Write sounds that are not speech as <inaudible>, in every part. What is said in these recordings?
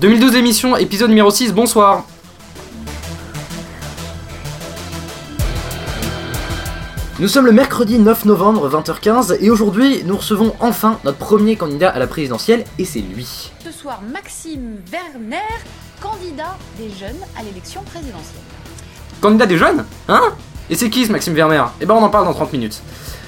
2012 émission, épisode numéro 6, bonsoir. Nous sommes le mercredi 9 novembre 20h15 et aujourd'hui nous recevons enfin notre premier candidat à la présidentielle et c'est lui. Ce soir, Maxime Werner, candidat des jeunes à l'élection présidentielle. Candidat des jeunes Hein? Et c'est qui ce Maxime Werner? Eh ben on en parle dans 30 minutes.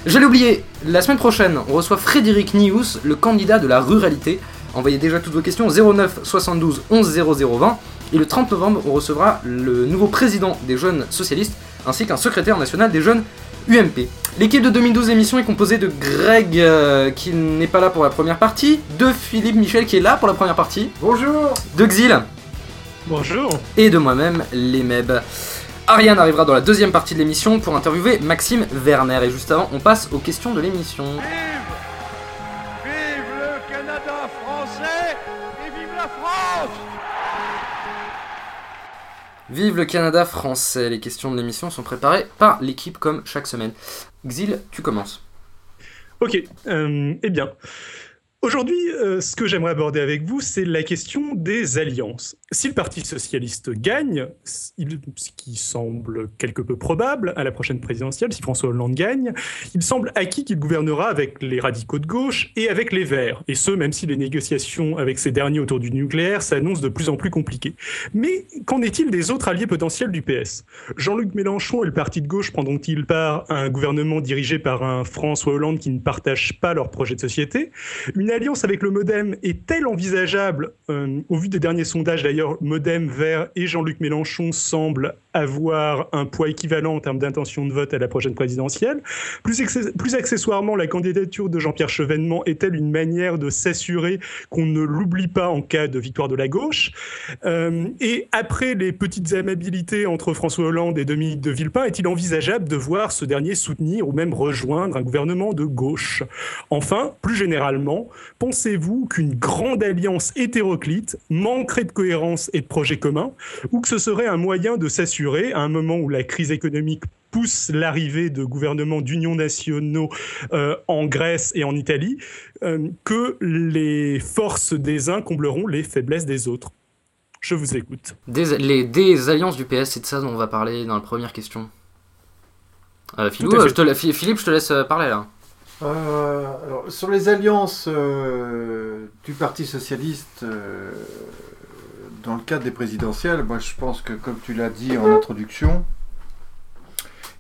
J'allais oublier, la semaine prochaine on reçoit Frédéric Nious, le candidat de la ruralité. Envoyez déjà toutes vos questions au 09 72 11 0020 et le 30 novembre on recevra le nouveau président des jeunes socialistes ainsi qu'un secrétaire national des jeunes UMP. L'équipe de 2012 émission est composée de Greg euh, qui n'est pas là pour la première partie, de Philippe Michel qui est là pour la première partie, Bonjour de Xil Bonjour. et de moi-même, les Meb. Ariane arrivera dans la deuxième partie de l'émission pour interviewer Maxime Werner et juste avant on passe aux questions de l'émission. Vive le Canada français, les questions de l'émission sont préparées par l'équipe comme chaque semaine. Xil, tu commences. Ok, euh, eh bien. Aujourd'hui, euh, ce que j'aimerais aborder avec vous, c'est la question des alliances. Si le Parti socialiste gagne, ce qui semble quelque peu probable à la prochaine présidentielle, si François Hollande gagne, il semble acquis qu'il gouvernera avec les radicaux de gauche et avec les Verts. Et ce, même si les négociations avec ces derniers autour du nucléaire s'annoncent de plus en plus compliquées. Mais qu'en est-il des autres alliés potentiels du PS Jean-Luc Mélenchon et le parti de gauche prendront-ils part à un gouvernement dirigé par un François Hollande qui ne partage pas leur projet de société? Alliance avec le Modem est-elle envisageable Euh, Au vu des derniers sondages, d'ailleurs, Modem, Vert et Jean-Luc Mélenchon semblent avoir un poids équivalent en termes d'intention de vote à la prochaine présidentielle. Plus accessoirement, la candidature de Jean-Pierre Chevènement est-elle une manière de s'assurer qu'on ne l'oublie pas en cas de victoire de la gauche? Euh, Et après les petites amabilités entre François Hollande et Dominique de Villepin, est-il envisageable de voir ce dernier soutenir ou même rejoindre un gouvernement de gauche? Enfin, plus généralement, pensez-vous qu'une grande alliance hétéroclite manquerait de cohérence et de projets communs, ou que ce serait un moyen de s'assurer, à un moment où la crise économique pousse l'arrivée de gouvernements d'union nationaux euh, en Grèce et en Italie, euh, que les forces des uns combleront les faiblesses des autres? Je vous écoute. Des, les, des alliances du PS, c'est de ça dont on va parler dans la première question. Euh, Philou, je te la- Philippe, je te laisse parler là. Euh, alors, sur les alliances euh, du Parti socialiste euh, dans le cadre des présidentielles, moi je pense que, comme tu l'as dit en introduction,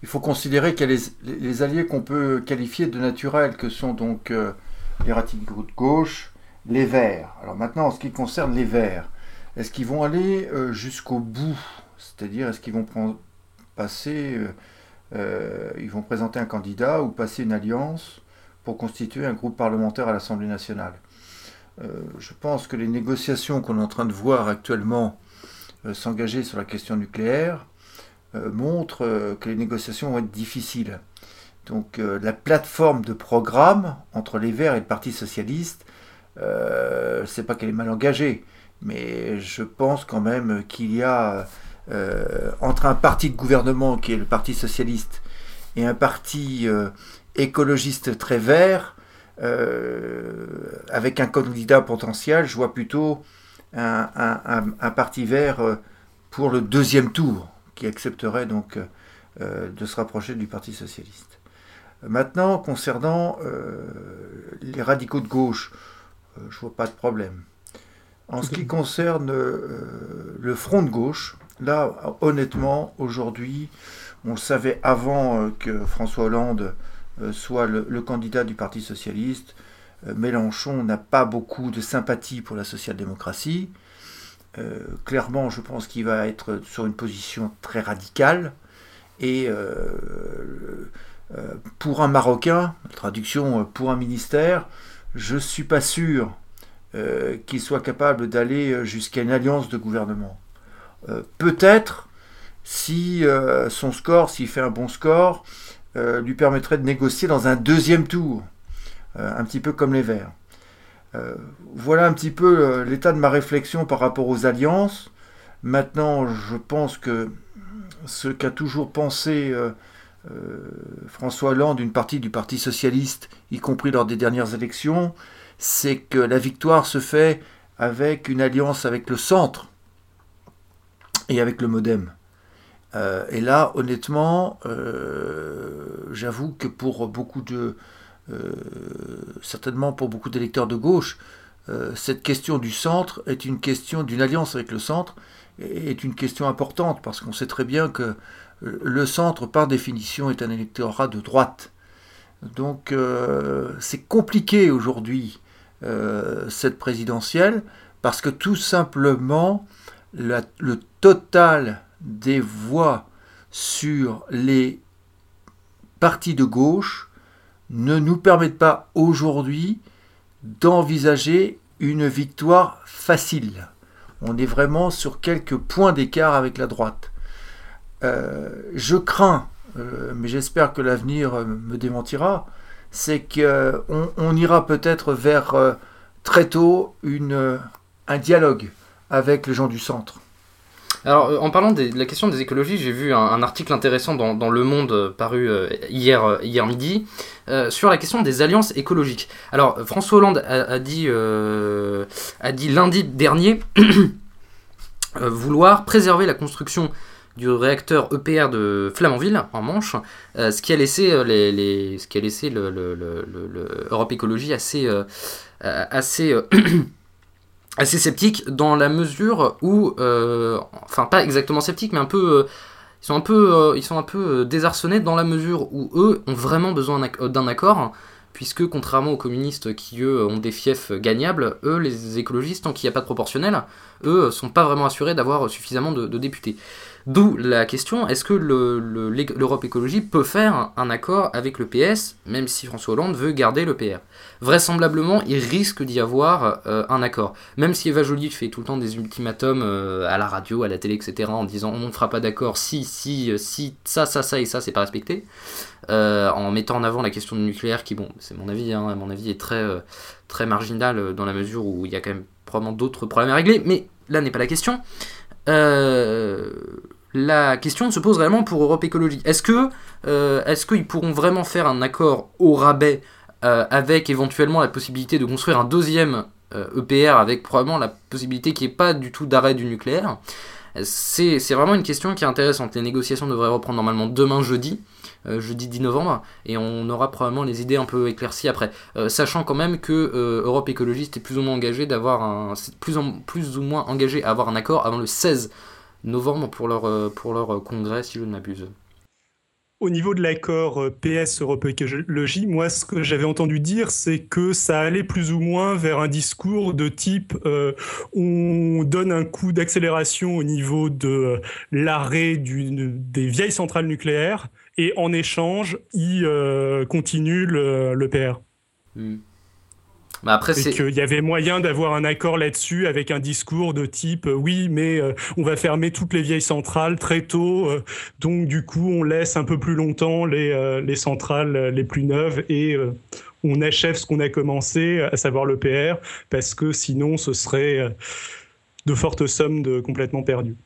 il faut considérer qu'il y a les, alliés qu'on peut qualifier de naturels, que sont donc les radicaux de gauche, les Verts. Alors maintenant, en ce qui concerne les Verts, est-ce qu'ils vont aller jusqu'au bout? C'est-à-dire, est-ce qu'ils vont prendre- passer, ils vont présenter un candidat ou passer une alliance? Constituer un groupe parlementaire à l'Assemblée nationale. Euh, je pense que les négociations qu'on est en train de voir actuellement euh, s'engager sur la question nucléaire euh, montrent que les négociations vont être difficiles. Donc la plateforme de programme entre les Verts et le Parti socialiste, euh, c'est pas qu'elle est mal engagée, mais je pense quand même qu'il y a entre un parti de gouvernement qui est le Parti socialiste et un parti écologiste très vert, euh, avec un candidat potentiel, je vois plutôt un, un- un- un parti vert euh, pour le deuxième tour, qui accepterait donc euh, de se rapprocher du Parti socialiste. Maintenant, concernant euh, les radicaux de gauche, je vois pas de problème. En ce qui concerne le front de gauche, là, honnêtement, aujourd'hui, on le savait avant que François Hollande soit le, candidat du Parti socialiste. Euh, Mélenchon n'a pas beaucoup de sympathie pour la social-démocratie. Euh, clairement, je pense qu'il va être sur une position très radicale. Et euh, euh, pour un Marocain, traduction euh, pour un ministère, je ne suis pas sûr euh, qu'il soit capable d'aller euh, jusqu'à une alliance de gouvernement. Euh, Peut-être si euh, son score, s'il fait un bon score, euh, lui permettrait de négocier dans un deuxième tour, euh, un petit peu comme les Verts. Euh, voilà un petit peu l'état de ma réflexion par rapport aux alliances. Maintenant, je pense que ce qu'a toujours pensé François Hollande, une partie du Parti socialiste, y compris lors des dernières élections, c'est que la victoire se fait avec une alliance avec le centre et avec le modem. Euh, et là, honnêtement, euh, j'avoue que pour beaucoup de, euh, certainement pour beaucoup d'électeurs de gauche, cette question du centre est une question d'une alliance avec le centre est une question importante parce qu'on sait très bien que le centre, par définition, est un électorat de droite. Donc c'est compliqué aujourd'hui cette présidentielle parce que tout simplement le total des voix sur les partis de gauche ne nous permettent pas aujourd'hui d'envisager une victoire facile. On est vraiment sur quelques points d'écart avec la droite. Euh, je crains, euh, mais j'espère que l'avenir me démentira, c'est qu'on on ira peut-être vers euh, très tôt un dialogue avec les gens du centre. Alors, euh, en parlant de la question des écologies, j'ai vu un, article intéressant dans, Le Monde euh, paru euh, hier, hier midi sur la question des alliances écologiques. Alors, François Hollande a, dit, a dit lundi dernier <clears throat> vouloir préserver la construction du réacteur EPR de Flamanville en Manche, ce qui a laissé les, ce qui a laissé le, Europe Écologie assez assez <clears throat> assez sceptique dans la mesure où, euh, enfin pas exactement sceptique, mais un peu, euh, ils sont un peu, euh, ils sont un peu désarçonnés dans la mesure où eux ont vraiment besoin d'un accord, puisque contrairement aux communistes qui eux ont des fiefs gagnables, eux les écologistes tant qu'il n'y a pas de proportionnel, eux sont pas vraiment assurés d'avoir suffisamment de députés. D'où la question, est-ce que l'Europe écologie peut faire un accord avec le PS, même si François Hollande veut garder le PR Vraisemblablement, il risque d'y avoir euh, un accord. Même si Eva Joly fait tout le temps des ultimatums euh, à la radio, à la télé, etc., en disant on ne fera pas d'accord si, si, euh, si, ça, ça, ça et ça, c'est pas respecté. en mettant en avant la question du nucléaire, qui, bon, c'est mon avis, hein, mon avis, est très, très marginal dans la mesure où il y a quand même probablement d'autres problèmes à régler, mais là n'est pas la question. Euh, la question se pose réellement pour Europe Écologie. Est-ce que euh, est-ce qu'ils pourront vraiment faire un accord au rabais euh, avec éventuellement la possibilité de construire un deuxième EPR e avec probablement la possibilité qu'il n'y ait pas du tout d'arrêt du nucléaire? C'est, vraiment une question qui est intéressante. Les négociations devraient reprendre normalement demain jeudi. Jeudi 10 novembre, et on aura probablement les idées un peu éclaircies après. sachant quand même que Europe Écologiste est plus ou moins engagé d'avoir un, plus, plus ou moins engagé à avoir un accord avant le 16 novembre pour leur, euh, pour leur euh, congrès, si je ne m'abuse. Au niveau de l'accord euh, PS Europe Écologie, moi, ce que j'avais entendu dire, c'est que ça allait plus ou moins vers un discours de type on donne un coup d'accélération au niveau de l'arrêt des vieilles centrales nucléaires et en échange, ils continuent le, PR. Bah après, et qu'il y avait moyen d'avoir un accord là-dessus avec un discours de type euh, oui, mais euh, on va fermer toutes les vieilles centrales très tôt, euh, donc du coup on laisse un peu plus longtemps les, les centrales les plus neuves et on achève ce qu'on a commencé, à savoir le PR, parce que sinon ce serait de fortes sommes de complètement perdues.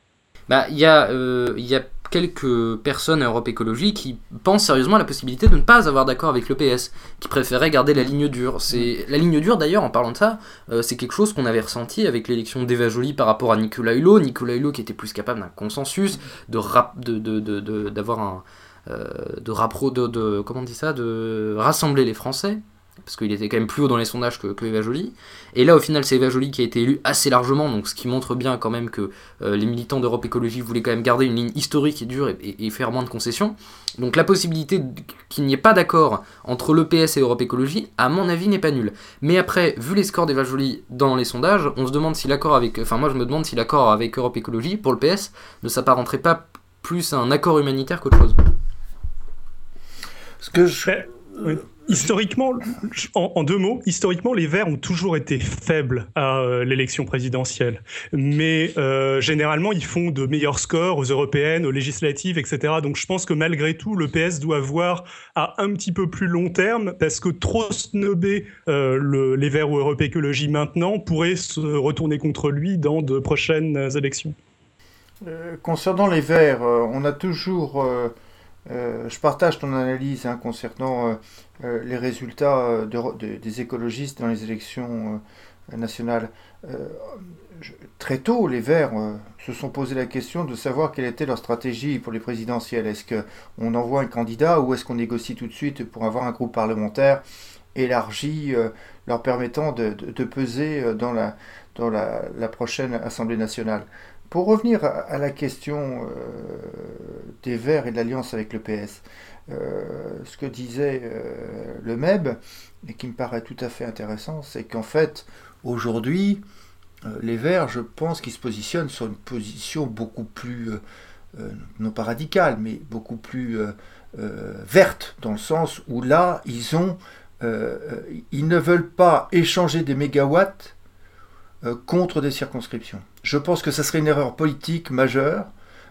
Bah, il y, a, y a quelques personnes à Europe Écologie qui pensent sérieusement à la possibilité de ne pas avoir d'accord avec le PS, qui préféraient garder la ligne dure. C'est la ligne dure d'ailleurs, en parlant de ça, euh, c'est quelque chose qu'on avait ressenti avec l'élection d'Eva Joly par rapport à Nicolas Hulot. Nicolas Hulot qui était plus capable d'un consensus, de d'avoir un euh, de, rapro, de, comment on dit ça, de rassembler les Français parce qu'il était quand même plus haut dans les sondages que, que Eva Joly. Et là, au final, c'est Eva Joly qui a été élue assez largement, donc ce qui montre bien quand même que euh, les militants d'Europe Écologie voulaient quand même garder une ligne historique et dure et, faire moins de concessions. Donc la possibilité qu'il n'y ait pas d'accord entre l'EPS et Europe Écologie, à mon avis, n'est pas nulle. Mais après, vu les scores d'Eva Joly dans les sondages, on se demande si l'accord avec, enfin moi je me demande si l'accord avec Europe Écologie pour le PS ne s'apparenterait pas plus à un accord humanitaire qu'autre chose. Ce que je... Oui. Historiquement, en, deux mots, historiquement, les Verts ont toujours été faibles à euh, l'élection présidentielle. Mais euh, généralement, ils font de meilleurs scores aux européennes, aux législatives, etc. Donc je pense que malgré tout, le PS doit voir à un petit peu plus long terme, parce que trop snobber euh, les Verts ou Europe Écologie maintenant pourrait se retourner contre lui dans de prochaines élections. concernant les Verts, on a toujours Euh, je partage ton analyse hein, concernant euh, euh, les résultats de- de- des écologistes dans les élections nationales. Très tôt, les Verts se sont posé la question de savoir quelle était leur stratégie pour les présidentielles. Est-ce qu'on envoie un candidat ou est-ce qu'on négocie tout de suite pour avoir un groupe parlementaire élargi leur permettant de, peser dans la prochaine Assemblée nationale? Pour revenir à, la question euh, des Verts et de l'alliance avec le PS, euh, ce que disait euh, le MEB, et qui me paraît tout à fait intéressant, c'est qu'en fait, aujourd'hui, les Verts, je pense qu'ils se positionnent sur une position beaucoup plus, non pas radicale, mais beaucoup plus verte, dans le sens où là, ils ont, ils ne veulent pas échanger des mégawatts contre des circonscriptions. Je pense que ça serait une erreur politique majeure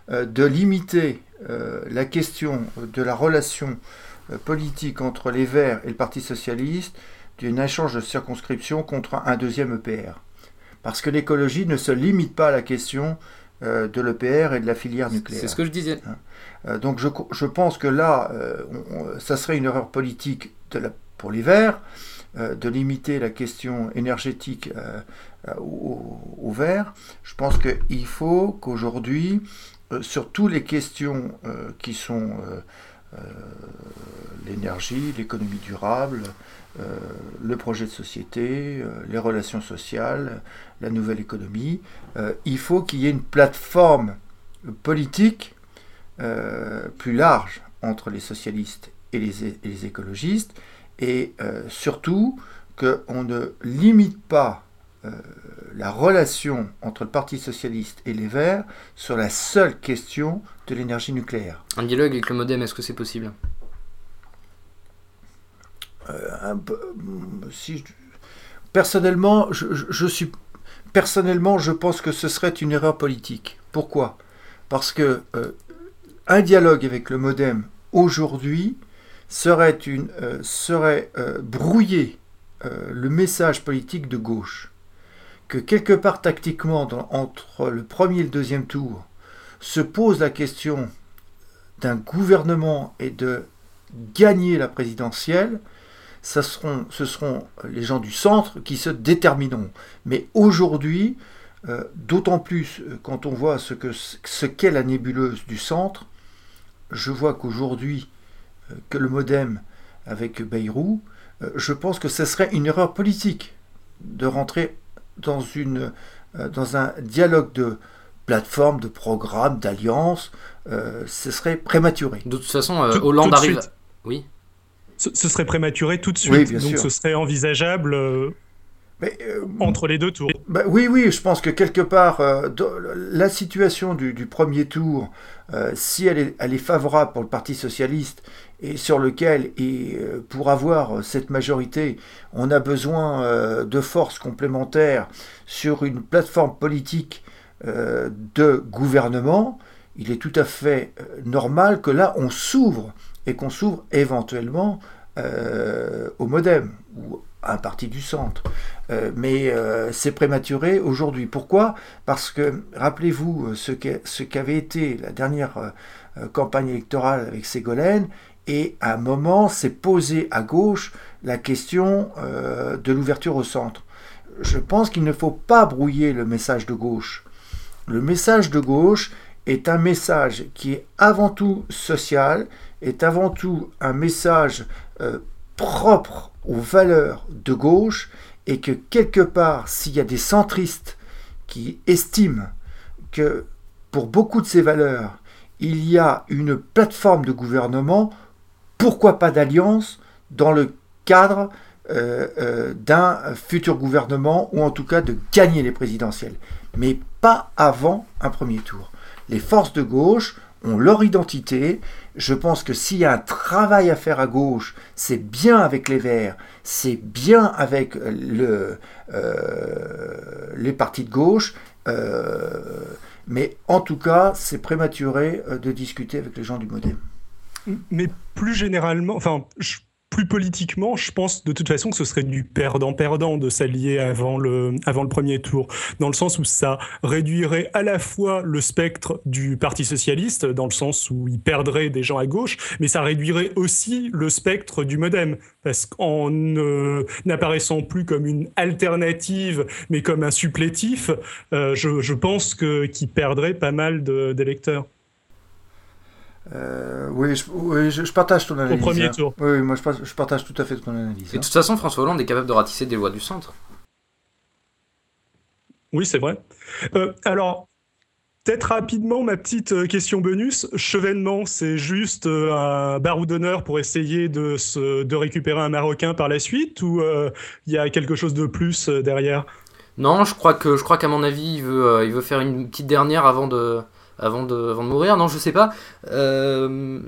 euh, de limiter euh, la question de la relation euh, politique entre les Verts et le Parti socialiste d'un échange de circonscription contre un deuxième EPR. Parce que l'écologie ne se limite pas à la question de l'EPR et de la filière nucléaire. C'est ce que je disais. Euh, donc je, pense que là, ça serait une erreur politique de la- pour les Verts de limiter la question énergétique euh, euh, aux Verts. Je pense qu'il faut qu'aujourd'hui, euh, sur toutes les questions euh, qui sont euh, euh, l'énergie, l'économie durable, euh, le projet de société, euh, les relations sociales, la nouvelle économie, euh, il faut qu'il y ait une plateforme politique euh, plus large entre les socialistes et les écologistes, et euh, surtout qu'on ne limite pas euh, la relation entre le Parti socialiste et les Verts sur la seule question de l'énergie nucléaire. Un dialogue avec le modem, est-ce que c'est possible? Euh, un peu, si je- personnellement, je, je- je suis personnellement, je pense que ce serait une erreur politique. Pourquoi? Parce que euh, un dialogue avec le MoDem aujourd'hui serait une euh, euh, brouiller euh, le message politique de gauche. Que quelque part tactiquement, entre le premier et le deuxième tour, se pose la question d'un gouvernement et de gagner la présidentielle, ça seront, ce seront les gens du centre qui se détermineront. Mais aujourd'hui, d'autant plus quand on voit ce que ce qu'est la nébuleuse du centre, je vois qu'aujourd'hui, que le modem avec Bayrou, euh, je pense que ce serait une erreur politique de rentrer dans, une, euh, dans un dialogue de plateforme, de programme, d'alliance. euh, ce serait prématuré. De toute façon, euh, Tout- Hollande tout arrive. suite. Oui. Ce, ce serait prématuré tout de suite, Oui, bien donc sûr. ce serait envisageable euh, Mais, euh, entre les deux tours. Bah oui, oui, je pense que quelque part, euh, la situation du, du premier tour, euh, si elle est, elle est favorable pour le Parti socialiste et sur lequel, euh, pour avoir cette majorité, on a besoin euh, de forces complémentaires sur une plateforme politique euh, de gouvernement, il est tout à fait normal que là, on s'ouvre et qu'on s'ouvre éventuellement au modem ou à un parti du centre. Mais c'est prématuré aujourd'hui. Pourquoi? Parce que, rappelez-vous ce qu'avait été la dernière campagne électorale avec Ségolène, et à un moment s'est posé à gauche la question euh, de l'ouverture au centre. Je pense qu'il ne faut pas brouiller le message de gauche. Le message de gauche est un message qui est avant tout social, est avant tout un message euh, propre aux valeurs de gauche et que quelque part, s'il y a des centristes qui estiment que pour beaucoup de ces valeurs, il y a une plateforme de gouvernement, pourquoi pas d'alliance dans le cadre euh, euh, d'un futur gouvernement ou en tout cas de gagner les présidentielles, mais pas avant un premier tour. Les forces de gauche ont leur identité. Je pense que s'il y a un travail à faire à gauche, c'est bien avec les Verts, c'est bien avec euh, les partis de gauche, mais en tout cas, c'est prématuré de discuter avec les gens du Modem. Mais plus généralement, enfin, plus politiquement, je pense de toute façon que ce serait du perdant-perdant de s'allier avant le, avant le premier tour, dans le sens où ça réduirait à la fois le spectre du Parti socialiste, dans le sens où il perdrait des gens à gauche, mais ça réduirait aussi le spectre du modem, parce qu'en n'apparaissant plus comme une alternative, mais comme un supplétif, euh, je, je, pense qu'il perdrait pas mal d'électeurs. Euh, oui, je, je, partage ton analyse. Au premier hein. tour. Oui, moi je, je, partage tout à fait ton analyse. Et de toute façon, François Hollande est capable de ratisser des voix du centre. Oui, c'est vrai. Euh, alors, peut-être rapidement, ma petite euh, question bonus. Chevènement, c'est juste un barreau d'honneur pour essayer de, se, de récupérer un Marocain par la suite ou il y a quelque chose de plus derrière? Non, je crois que je crois qu'à mon avis, il veut, il veut faire une petite dernière avant de avant de, mourir. Non, je sais pas. Euh,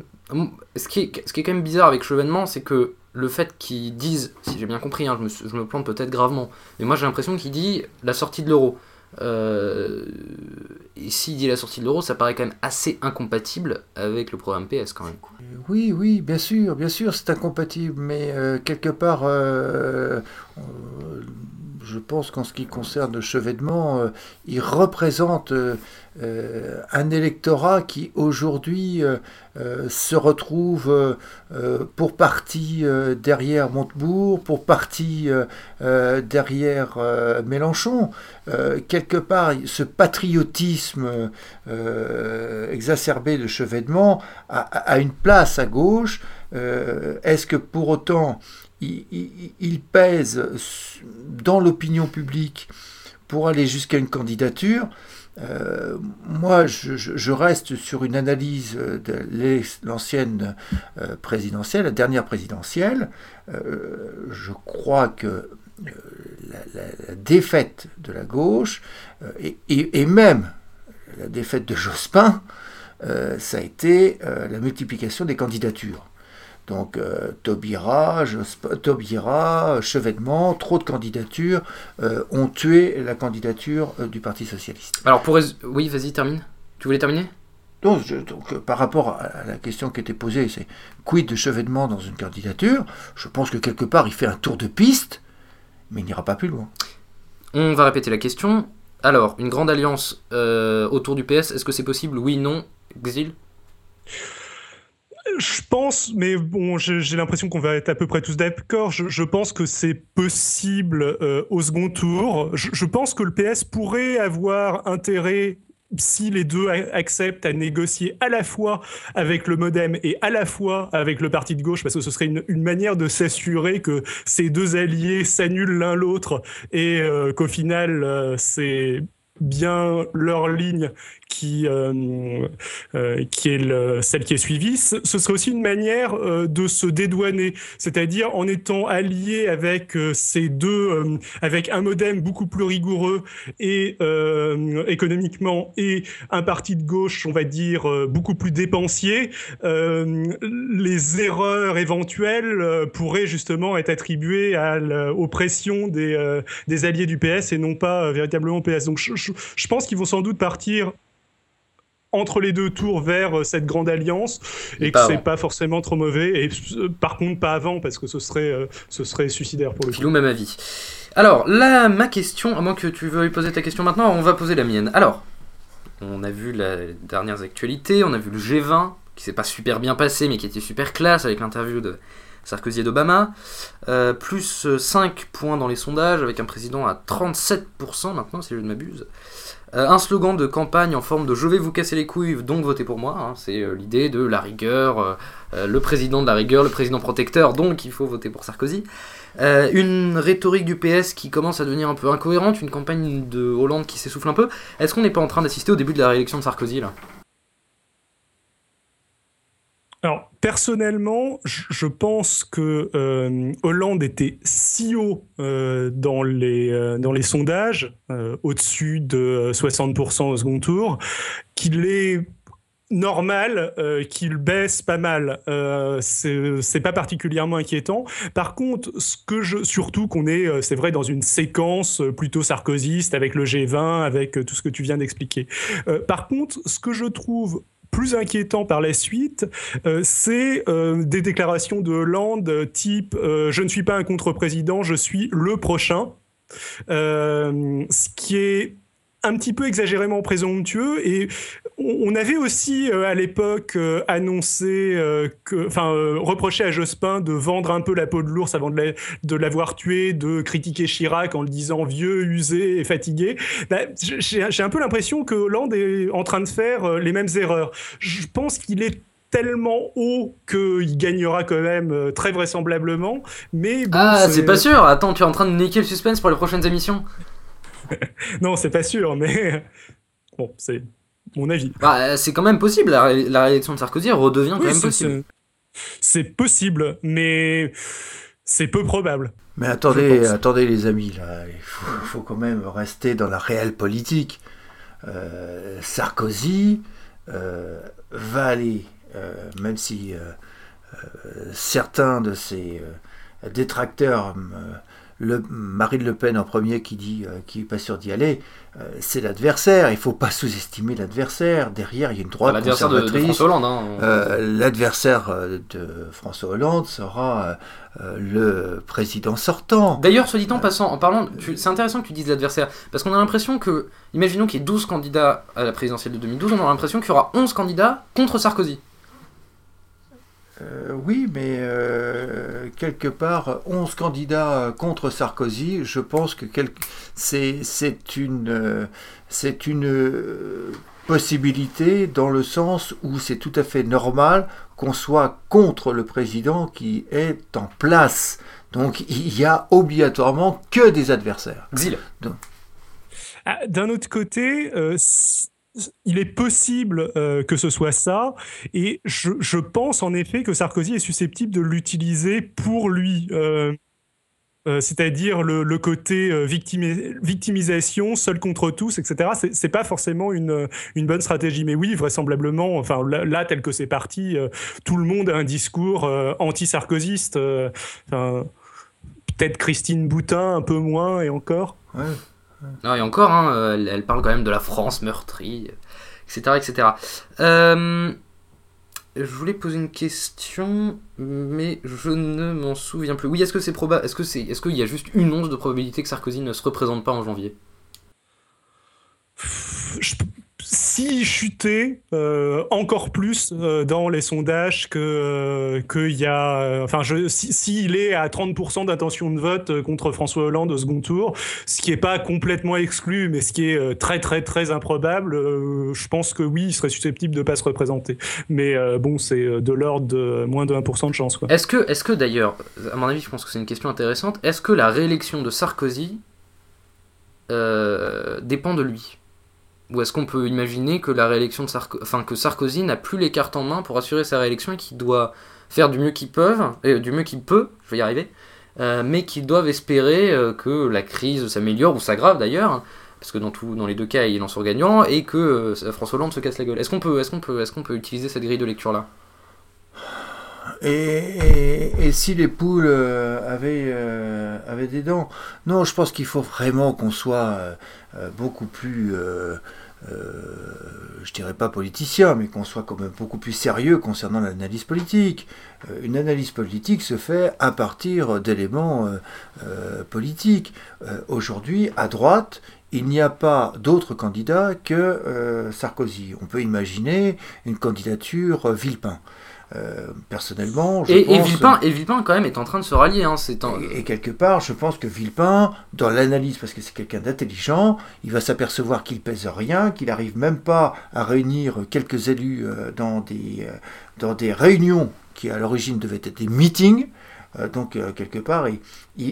ce, qui est, quand même bizarre avec Chevènement, c'est que le fait qu'ils disent, si j'ai bien compris, hein, je, me, plante peut-être gravement, mais moi j'ai l'impression qu'il dit la sortie de l'euro. Euh, et s'il dit la sortie de l'euro, ça paraît quand même assez incompatible avec le programme PS quand même. Oui, oui, bien sûr, bien sûr, c'est incompatible, mais euh, quelque part, euh, je pense qu'en ce qui concerne le chevènement, euh, il représente euh, euh, un électorat qui aujourd'hui se retrouve pour partie derrière Montebourg, pour partie derrière Mélenchon. quelque part, ce patriotisme exacerbé de chevènement a, a, une place à gauche. Est-ce que pour autant il, pèse dans l'opinion publique pour aller jusqu'à une candidature. Euh, moi, je, reste sur une analyse de l'ancienne euh, présidentielle, la dernière présidentielle. Euh, je crois que la, défaite de la gauche et, et, même la défaite de Jospin, ça a été la multiplication des candidatures. Donc euh, Taubira, Chevènement, trop de candidatures euh, ont tué la candidature euh, du Parti socialiste. Alors pour oui, vas-y, termine. Tu voulais terminer? Donc, donc, par rapport à la question qui était posée, c'est quid de Chevènement dans une candidature? Je pense que quelque part il fait un tour de piste, mais il n'ira pas plus loin. On va répéter la question. Alors, une grande alliance autour du PS, est-ce que c'est possible? Oui, non Exil je pense, mais bon, j'ai l'impression qu'on va être à peu près tous d'accord. Je, pense que c'est possible euh, au second tour. Je, pense que le PS pourrait avoir intérêt si les deux acceptent à négocier à la fois avec le modem et à la fois avec le parti de gauche, parce que ce serait une, manière de s'assurer que ces deux alliés s'annulent l'un l'autre et euh, qu'au final, euh, c'est bien leur ligne qui, euh, euh, qui est le, celle qui est suivie, ce, serait aussi une manière euh, de se dédouaner, c'est-à-dire en étant allié avec ces deux, avec un modem beaucoup plus rigoureux et économiquement et un parti de gauche, on va dire, beaucoup plus dépensier, les erreurs éventuelles pourraient justement être attribuées aux pressions des, alliés du PS et non pas véritablement au PS. Donc je pense qu'ils vont sans doute partir entre les deux tours vers euh, cette grande alliance et, que c'est pas forcément trop mauvais et euh, par contre pas avant parce que ce serait euh, ce serait suicidaire pour le coup. même avis. Alors là ma question, à moins que tu veuilles poser ta question maintenant, on va poser la mienne. Alors on a vu les dernières actualités, on a vu le G20 qui s'est pas super bien passé mais qui était super classe avec l'interview de Sarkozy et d'Obama, plus 5 points dans les sondages avec un président à 37% maintenant si je ne m'abuse. Euh, un slogan de campagne en forme de je vais vous casser les couilles, donc votez pour moi. Hein. c'est euh, l'idée de la rigueur, euh, le président de la rigueur, le président protecteur, donc il faut voter pour Sarkozy. une rhétorique du PS qui commence à devenir un peu incohérente, une campagne de Hollande qui s'essouffle un peu. Est-ce qu'on n'est pas en train d'assister au début de la réélection de Sarkozy là? Alors, personnellement, je pense que euh, Hollande était si haut euh, dans, les, euh, dans les sondages, au-dessus de 60% au second tour, qu'il est normal qu'il baisse pas mal. c'est pas particulièrement inquiétant. Par contre, ce que je, surtout qu'on est, c'est vrai, dans une séquence plutôt sarkozyste avec le G20, avec tout ce que tu viens d'expliquer. par contre, ce que je trouve plus inquiétant par la suite, c'est des déclarations de Hollande type je ne suis pas un contre-président, je suis le prochain. ce qui est un petit peu exagérément présomptueux et on avait aussi euh, à l'époque euh, annoncé euh, que, enfin, reproché à Jospin de vendre un peu la peau de l'ours avant de l'avoir tué, de critiquer Chirac en le disant vieux, usé et fatigué. Bah, j'ai un peu l'impression que Hollande est en train de faire les mêmes erreurs. Je pense qu'il est tellement haut qu'il gagnera quand même très vraisemblablement. Mais ah, c'est pas sûr. Attends, tu es en train de niquer le suspense pour les prochaines émissions. <laughs> non, c'est pas sûr, mais bon, c'est mon avis. Bah, c'est quand même possible. La, réélection de Sarkozy redevient quand même possible. C'est possible, mais c'est peu probable. Mais attendez, attendez les amis, là, il faut, quand même rester dans la réelle politique. Euh, Sarkozy euh, va aller, euh, même si certains de ses détracteurs le, Marine Le Pen en premier qui dit euh, qui n'est pas sûr d'y aller, euh, c'est l'adversaire. Il faut pas sous-estimer l'adversaire. Derrière, il y a une droite conservatrice. Hein. Euh, l'adversaire de François Hollande sera le président sortant. D'ailleurs, soit dit en passant, en parlant, c'est intéressant que tu dises l'adversaire, parce qu'on a l'impression que, imaginons qu'il y ait 12 candidats à la présidentielle de 2012, on a l'impression qu'il y aura 11 candidats contre Sarkozy. Euh, oui, mais euh, quelque part, 11 candidats contre Sarkozy, je pense que c'est une, c'est une possibilité dans le sens où c'est tout à fait normal qu'on soit contre le président qui est en place. Donc il y a obligatoirement que des adversaires. Ah, d'un autre côté, euh, il est possible euh, que ce soit ça, et je, pense en effet que Sarkozy est susceptible de l'utiliser pour lui. Euh, euh, c'est-à-dire le, côté victimisation, seul contre tous, etc. C'est pas forcément une, bonne stratégie, mais oui, vraisemblablement. Enfin, là, tel que c'est parti, tout le monde a un discours anti-sarkozyste. Peut-être Christine Boutin un peu moins et encore. Ah, et encore, hein, elle, parle quand même de la France meurtrie, etc. etc. Euh, je voulais poser une question, mais je ne m'en souviens plus. Oui, est-ce que c'est probable Est-ce que c'est, est-ce qu'il y a juste une once de probabilité que Sarkozy ne se représente pas en janvier? S'il chutait euh, encore plus euh, dans les sondages que euh, qu'il y a, enfin, s'il est à 30% d'intention de vote contre François Hollande au second tour, ce qui n'est pas complètement exclu, mais ce qui est très très très improbable, je pense que oui, il serait susceptible de pas se représenter. Mais bon, c'est de l'ordre de moins de 1% de chance. Est-ce que, est-ce que d'ailleurs, à mon avis, je pense que c'est une question intéressante. Est-ce que la réélection de Sarkozy dépend de lui? Ou est-ce qu'on peut imaginer que la réélection de enfin que Sarkozy n'a plus les cartes en main pour assurer sa réélection et qu'il doit faire du mieux qu'il peut, et du mieux qu'il peut, je vais y arriver, euh, mais qu'ils doivent espérer euh, que la crise s'améliore ou s'aggrave d'ailleurs, parce que dans, tout, dans les deux cas il en sort gagnant et que euh, François Hollande se casse la gueule. Est-ce qu'on peut, est-ce qu'on peut, est-ce qu'on peut utiliser cette grille de lecture là et, si les poules avaient, avaient des dents Non, je pense qu'il faut vraiment qu'on soit beaucoup plus euh, je dirais pas politicien, mais qu'on soit quand même beaucoup plus sérieux concernant l'analyse politique. Euh, une analyse politique se fait à partir d'éléments euh, politiques. Aujourd'hui, à droite, il n'y a pas d'autre candidat que Sarkozy. On peut imaginer une candidature Villepin. Euh, personnellement, je et, pense... et, Villepin, quand même, est en train de se rallier. Hein, et, quelque part, je pense que Villepin, dans l'analyse, parce que c'est quelqu'un d'intelligent, il va s'apercevoir qu'il pèse rien, qu'il n'arrive même pas à réunir quelques élus euh, dans, des, euh, dans des réunions qui, à l'origine, devaient être des meetings. donc, quelque part, il,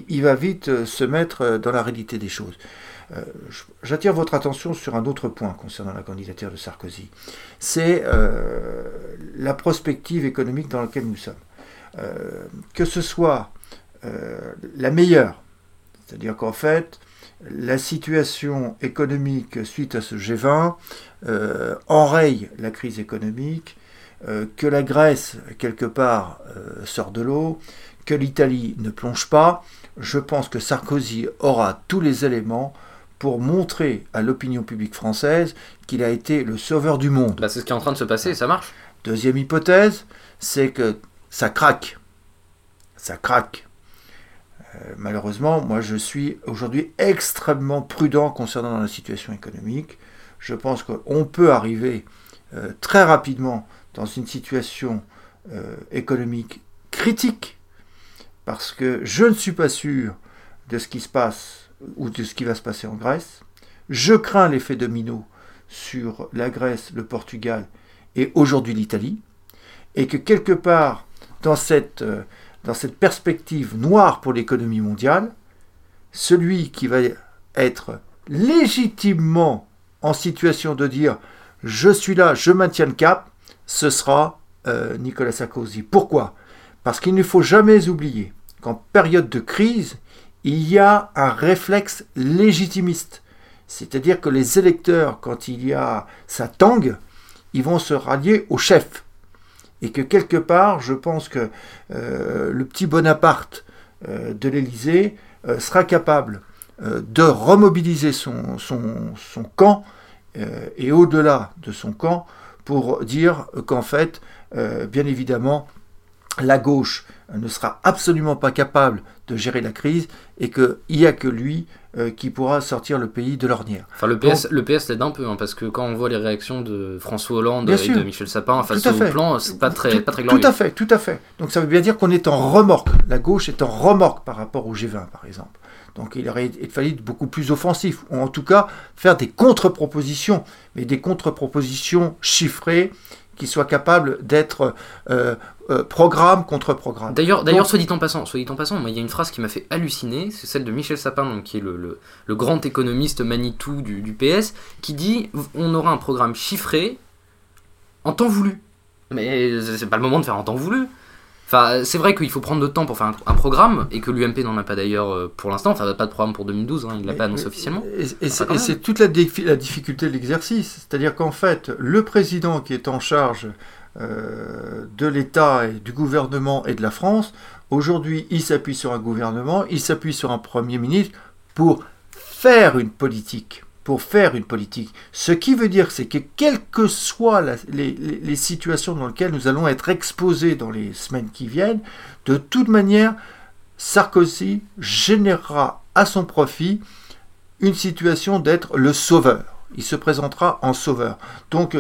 il, va vite se mettre dans la réalité des choses. Euh, j'attire votre attention sur un autre point concernant la candidature de Sarkozy. C'est euh, la prospective économique dans laquelle nous sommes. Euh, que ce soit la meilleure, c'est-à-dire qu'en fait, la situation économique suite à ce G20 enraye la crise économique, que la Grèce, quelque part, sort de l'eau, que l'Italie ne plonge pas, je pense que Sarkozy aura tous les éléments pour montrer à l'opinion publique française qu'il a été le sauveur du monde. Bah, c'est ce qui est en train de se passer et ça marche. Deuxième hypothèse, c'est que ça craque. Ça craque. Euh, malheureusement, moi je suis aujourd'hui extrêmement prudent concernant la situation économique. Je pense qu'on peut arriver euh, très rapidement dans une situation euh, économique critique parce que je ne suis pas sûr de ce qui se passe ou de ce qui va se passer en Grèce. Je crains l'effet domino sur la Grèce, le Portugal et aujourd'hui l'Italie. Et que quelque part, dans cette, euh, dans cette perspective noire pour l'économie mondiale, celui qui va être légitimement en situation de dire je suis là, je maintiens le cap, ce sera euh, Nicolas Sarkozy. Pourquoi? Parce qu'il ne faut jamais oublier qu'en période de crise, il y a un réflexe légitimiste. C'est-à-dire que les électeurs, quand il y a sa tangue, ils vont se rallier au chef. Et que quelque part, je pense que euh, le petit Bonaparte euh, de l'Élysée euh, sera capable de remobiliser son, camp et au-delà de son camp pour dire qu'en fait, bien évidemment, la gauche ne sera absolument pas capable de gérer la crise et qu'il n'y a que lui euh, qui pourra sortir le pays de l'ornière. Enfin, le PS, le PS l'aide un peu, hein, parce que quand on voit les réactions de François Hollande et de Michel Sapin face au plan, c'est pas très, pas très glorieux. Tout à fait, tout à fait. Donc ça veut bien dire qu'on est en remorque. La gauche est en remorque par rapport au G20, par exemple. Donc il aurait fallu être beaucoup plus offensif, ou en tout cas faire des contre-propositions, mais des contre-propositions chiffrées qui soient capables d'être euh, euh, programme contre programme. D'ailleurs, d'ailleurs, soit dit en passant, soit dit en passant, il y a une phrase qui m'a fait halluciner, c'est celle de Michel Sapin, donc, qui est le, le, grand économiste Manitou du, du, PS, qui dit on aura un programme chiffré en temps voulu. Mais c'est pas le moment de faire en temps voulu. Enfin, c'est vrai qu'il faut prendre de temps pour faire un, programme et que l'UMP n'en a pas d'ailleurs euh, pour l'instant. Enfin, pas de programme pour 2012, hein, il l'a pas annoncé officiellement. Et, c'est toute la, la difficulté de l'exercice. C'est-à-dire qu'en fait, le président qui est en charge euh, de l'État et du gouvernement et de la France. Aujourd'hui, il s'appuie sur un gouvernement, il s'appuie sur un Premier ministre pour faire une politique. Pour faire une politique. Ce qui veut dire, c'est que quelles que soient les, situations dans lesquelles nous allons être exposés dans les semaines qui viennent, de toute manière, Sarkozy générera à son profit une situation d'être le sauveur. Il se présentera en sauveur. Donc,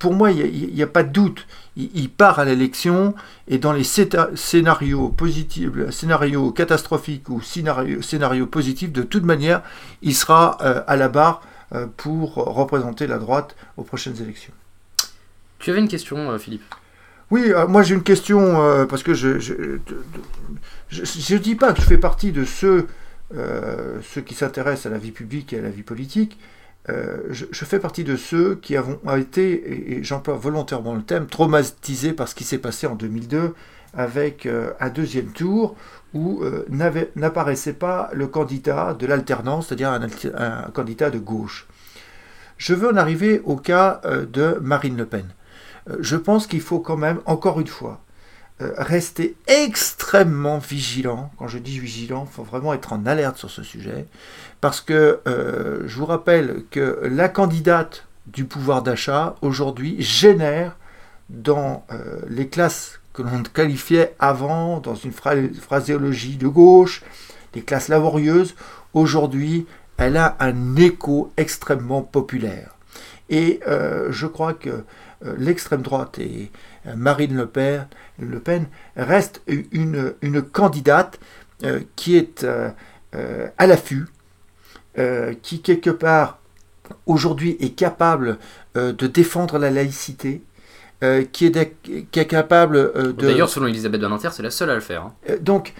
pour moi, il n'y a, pas de doute. Il, part à l'élection et dans les scénarios positifs, scénarios catastrophiques ou scénarios, positifs, de toute manière, il sera euh, à la barre euh, pour représenter la droite aux prochaines élections. Tu avais une question, euh, Philippe? Oui, moi j'ai une question parce que je ne dis pas que je fais partie de ceux, ceux qui s'intéressent à la vie publique et à la vie politique. Euh, je, fais partie de ceux qui avons été, et, j'emploie volontairement le thème, traumatisés par ce qui s'est passé en 2002 avec euh, un deuxième tour où euh, n'apparaissait pas le candidat de l'alternance, c'est-à-dire un, candidat de gauche. Je veux en arriver au cas de Marine Le Pen. je pense qu'il faut quand même, encore une fois, rester extrêmement vigilant. Quand je dis vigilant, il faut vraiment être en alerte sur ce sujet. Parce que euh, je vous rappelle que la candidate du pouvoir d'achat aujourd'hui génère dans euh, les classes que l'on qualifiait avant dans une phraséologie de gauche, les classes laborieuses, aujourd'hui elle a un écho extrêmement populaire. Et euh, je crois que l'extrême droite et Marine Le Pen, le Pen restent une, une candidate qui est à l'affût, euh, qui quelque part aujourd'hui est capable euh, de défendre la laïcité, euh, qui, est qui, est capable de... D'ailleurs, selon Elisabeth Badinter, c'est la seule à le faire. Hein. donc,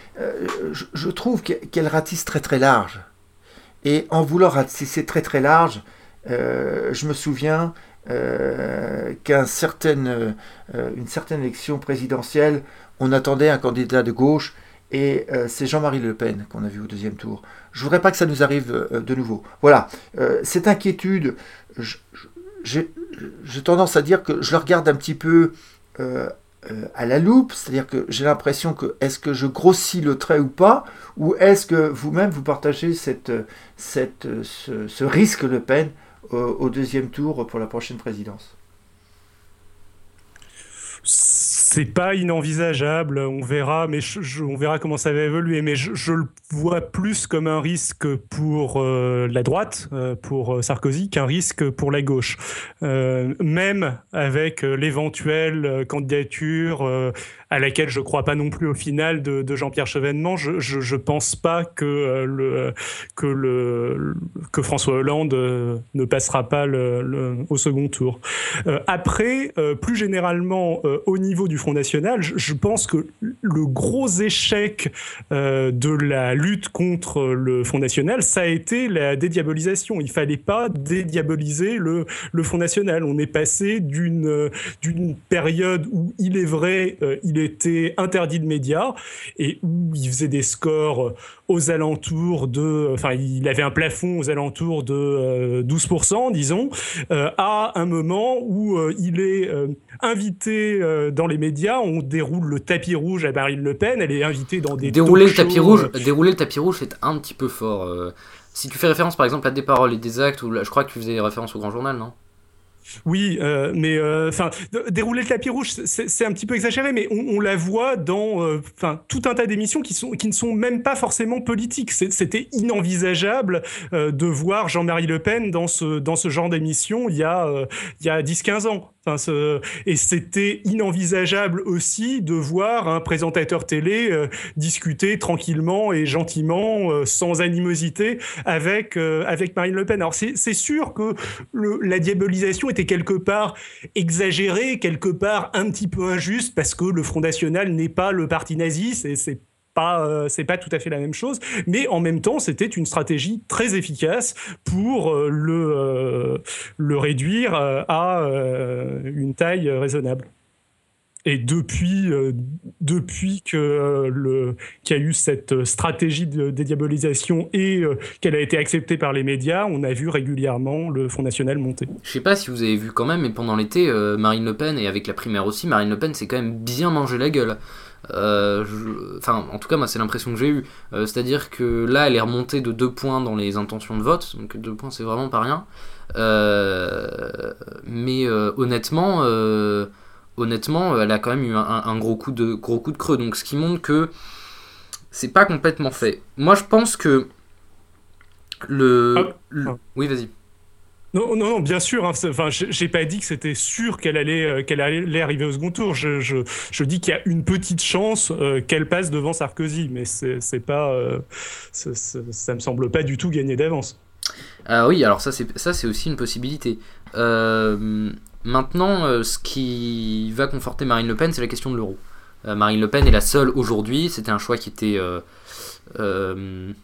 je, trouve qu'elle ratisse très très large. Et en voulant ratisser très très large, je me souviens qu'une certaine, une certaine élection présidentielle, on attendait un candidat de gauche et euh, c'est Jean-Marie Le Pen qu'on a vu au deuxième tour. Je voudrais pas que ça nous arrive euh, de nouveau. Voilà, euh, cette inquiétude, j'ai tendance à dire que je la regarde un petit peu euh, à la loupe, c'est-à-dire que j'ai l'impression que est-ce que je grossis le trait ou pas, ou est-ce que vous-même vous partagez cette, cette, ce, ce risque Le Pen au, deuxième tour pour la prochaine présidence c'est pas inenvisageable, on verra, mais on verra comment ça va évoluer. Mais je, le vois plus comme un risque pour euh, la droite, euh, pour euh, Sarkozy, qu'un risque pour la gauche. Même avec l'éventuelle candidature à laquelle je crois pas non plus au final de, Jean-Pierre Chevènement, je, je, je, pense pas que euh, François Hollande euh, ne passera pas au second tour. Euh, après, plus généralement au niveau du Front National, je, pense que le gros échec de la lutte contre le Front National, ça a été la dédiabolisation. Il fallait pas dédiaboliser le Front National. On est passé d'une période où il est vrai, il était interdit de médias et où il faisait des scores aux alentours de, enfin, il avait un plafond aux alentours de 12%, disons, euh, à un moment où euh, il est euh, invité dans les médias, on déroule le tapis rouge à Marine Le Pen, elle est invitée dans des dérouler le tapis rouge, dérouler le tapis rouge, c'est un petit peu fort. si tu fais référence par exemple à des paroles et des actes, ou je crois que tu faisais référence au Grand Journal, non? Oui, euh, mais enfin, euh, dérouler le tapis rouge, c'est un petit peu exagéré, mais on, la voit dans enfin euh, tout un tas d'émissions qui sont qui ne sont même pas forcément politiques. C'était inenvisageable de voir Jean-Marie Le Pen dans ce dans ce genre d'émission il y a il y a 10-15 ans. Enfin. Et c'était inenvisageable aussi de voir un présentateur télé discuter tranquillement et gentiment, sans animosité, avec, euh, avec Marine Le Pen. Alors c'est sûr que la diabolisation était quelque part exagérée, quelque part un petit peu injuste, parce que le Front National n'est pas le parti nazi, c'est pas, euh, pas tout à fait la même chose, mais en même temps, c'était une stratégie très efficace pour euh, euh, le réduire à une taille raisonnable. Et depuis, depuis que le qu'il y a eu cette stratégie de dédiabolisation et qu'elle a été acceptée par les médias, on a vu régulièrement le Front National monter. Je sais pas si vous avez vu quand même, mais pendant l'été, Marine Le Pen et avec la primaire aussi, Marine Le Pen s'est quand même bien mangé la gueule. Euh. Enfin, en tout cas, moi, c'est l'impression que j'ai eue. Euh, C'est-à-dire que là, elle est remontée de 2 points dans les intentions de vote. Donc 2 points, c'est vraiment pas rien. Euh, mais euh, honnêtement, euh, honnêtement, elle a quand même eu un, un, gros, coup de, gros coup de creux. Donc ce qui montre que c'est pas complètement fait. Moi, je pense que le. Ah. le... Oui, vas-y. Non, non, non, bien sûr. Hein, enfin, j'ai pas dit que c'était sûr qu'elle allait, euh, qu'elle allait arriver au second tour. Je, je, je dis qu'il y a une petite chance euh, qu'elle passe devant Sarkozy, mais c'est pas, euh, c est, c est, ça me semble pas du tout gagné d'avance. Ah oui, alors ça c'est ça c'est aussi une possibilité. Euh, maintenant, ce qui va conforter Marine Le Pen, c'est la question de l'euro. Marine Le Pen est la seule aujourd'hui. C'était un choix qui était, enfin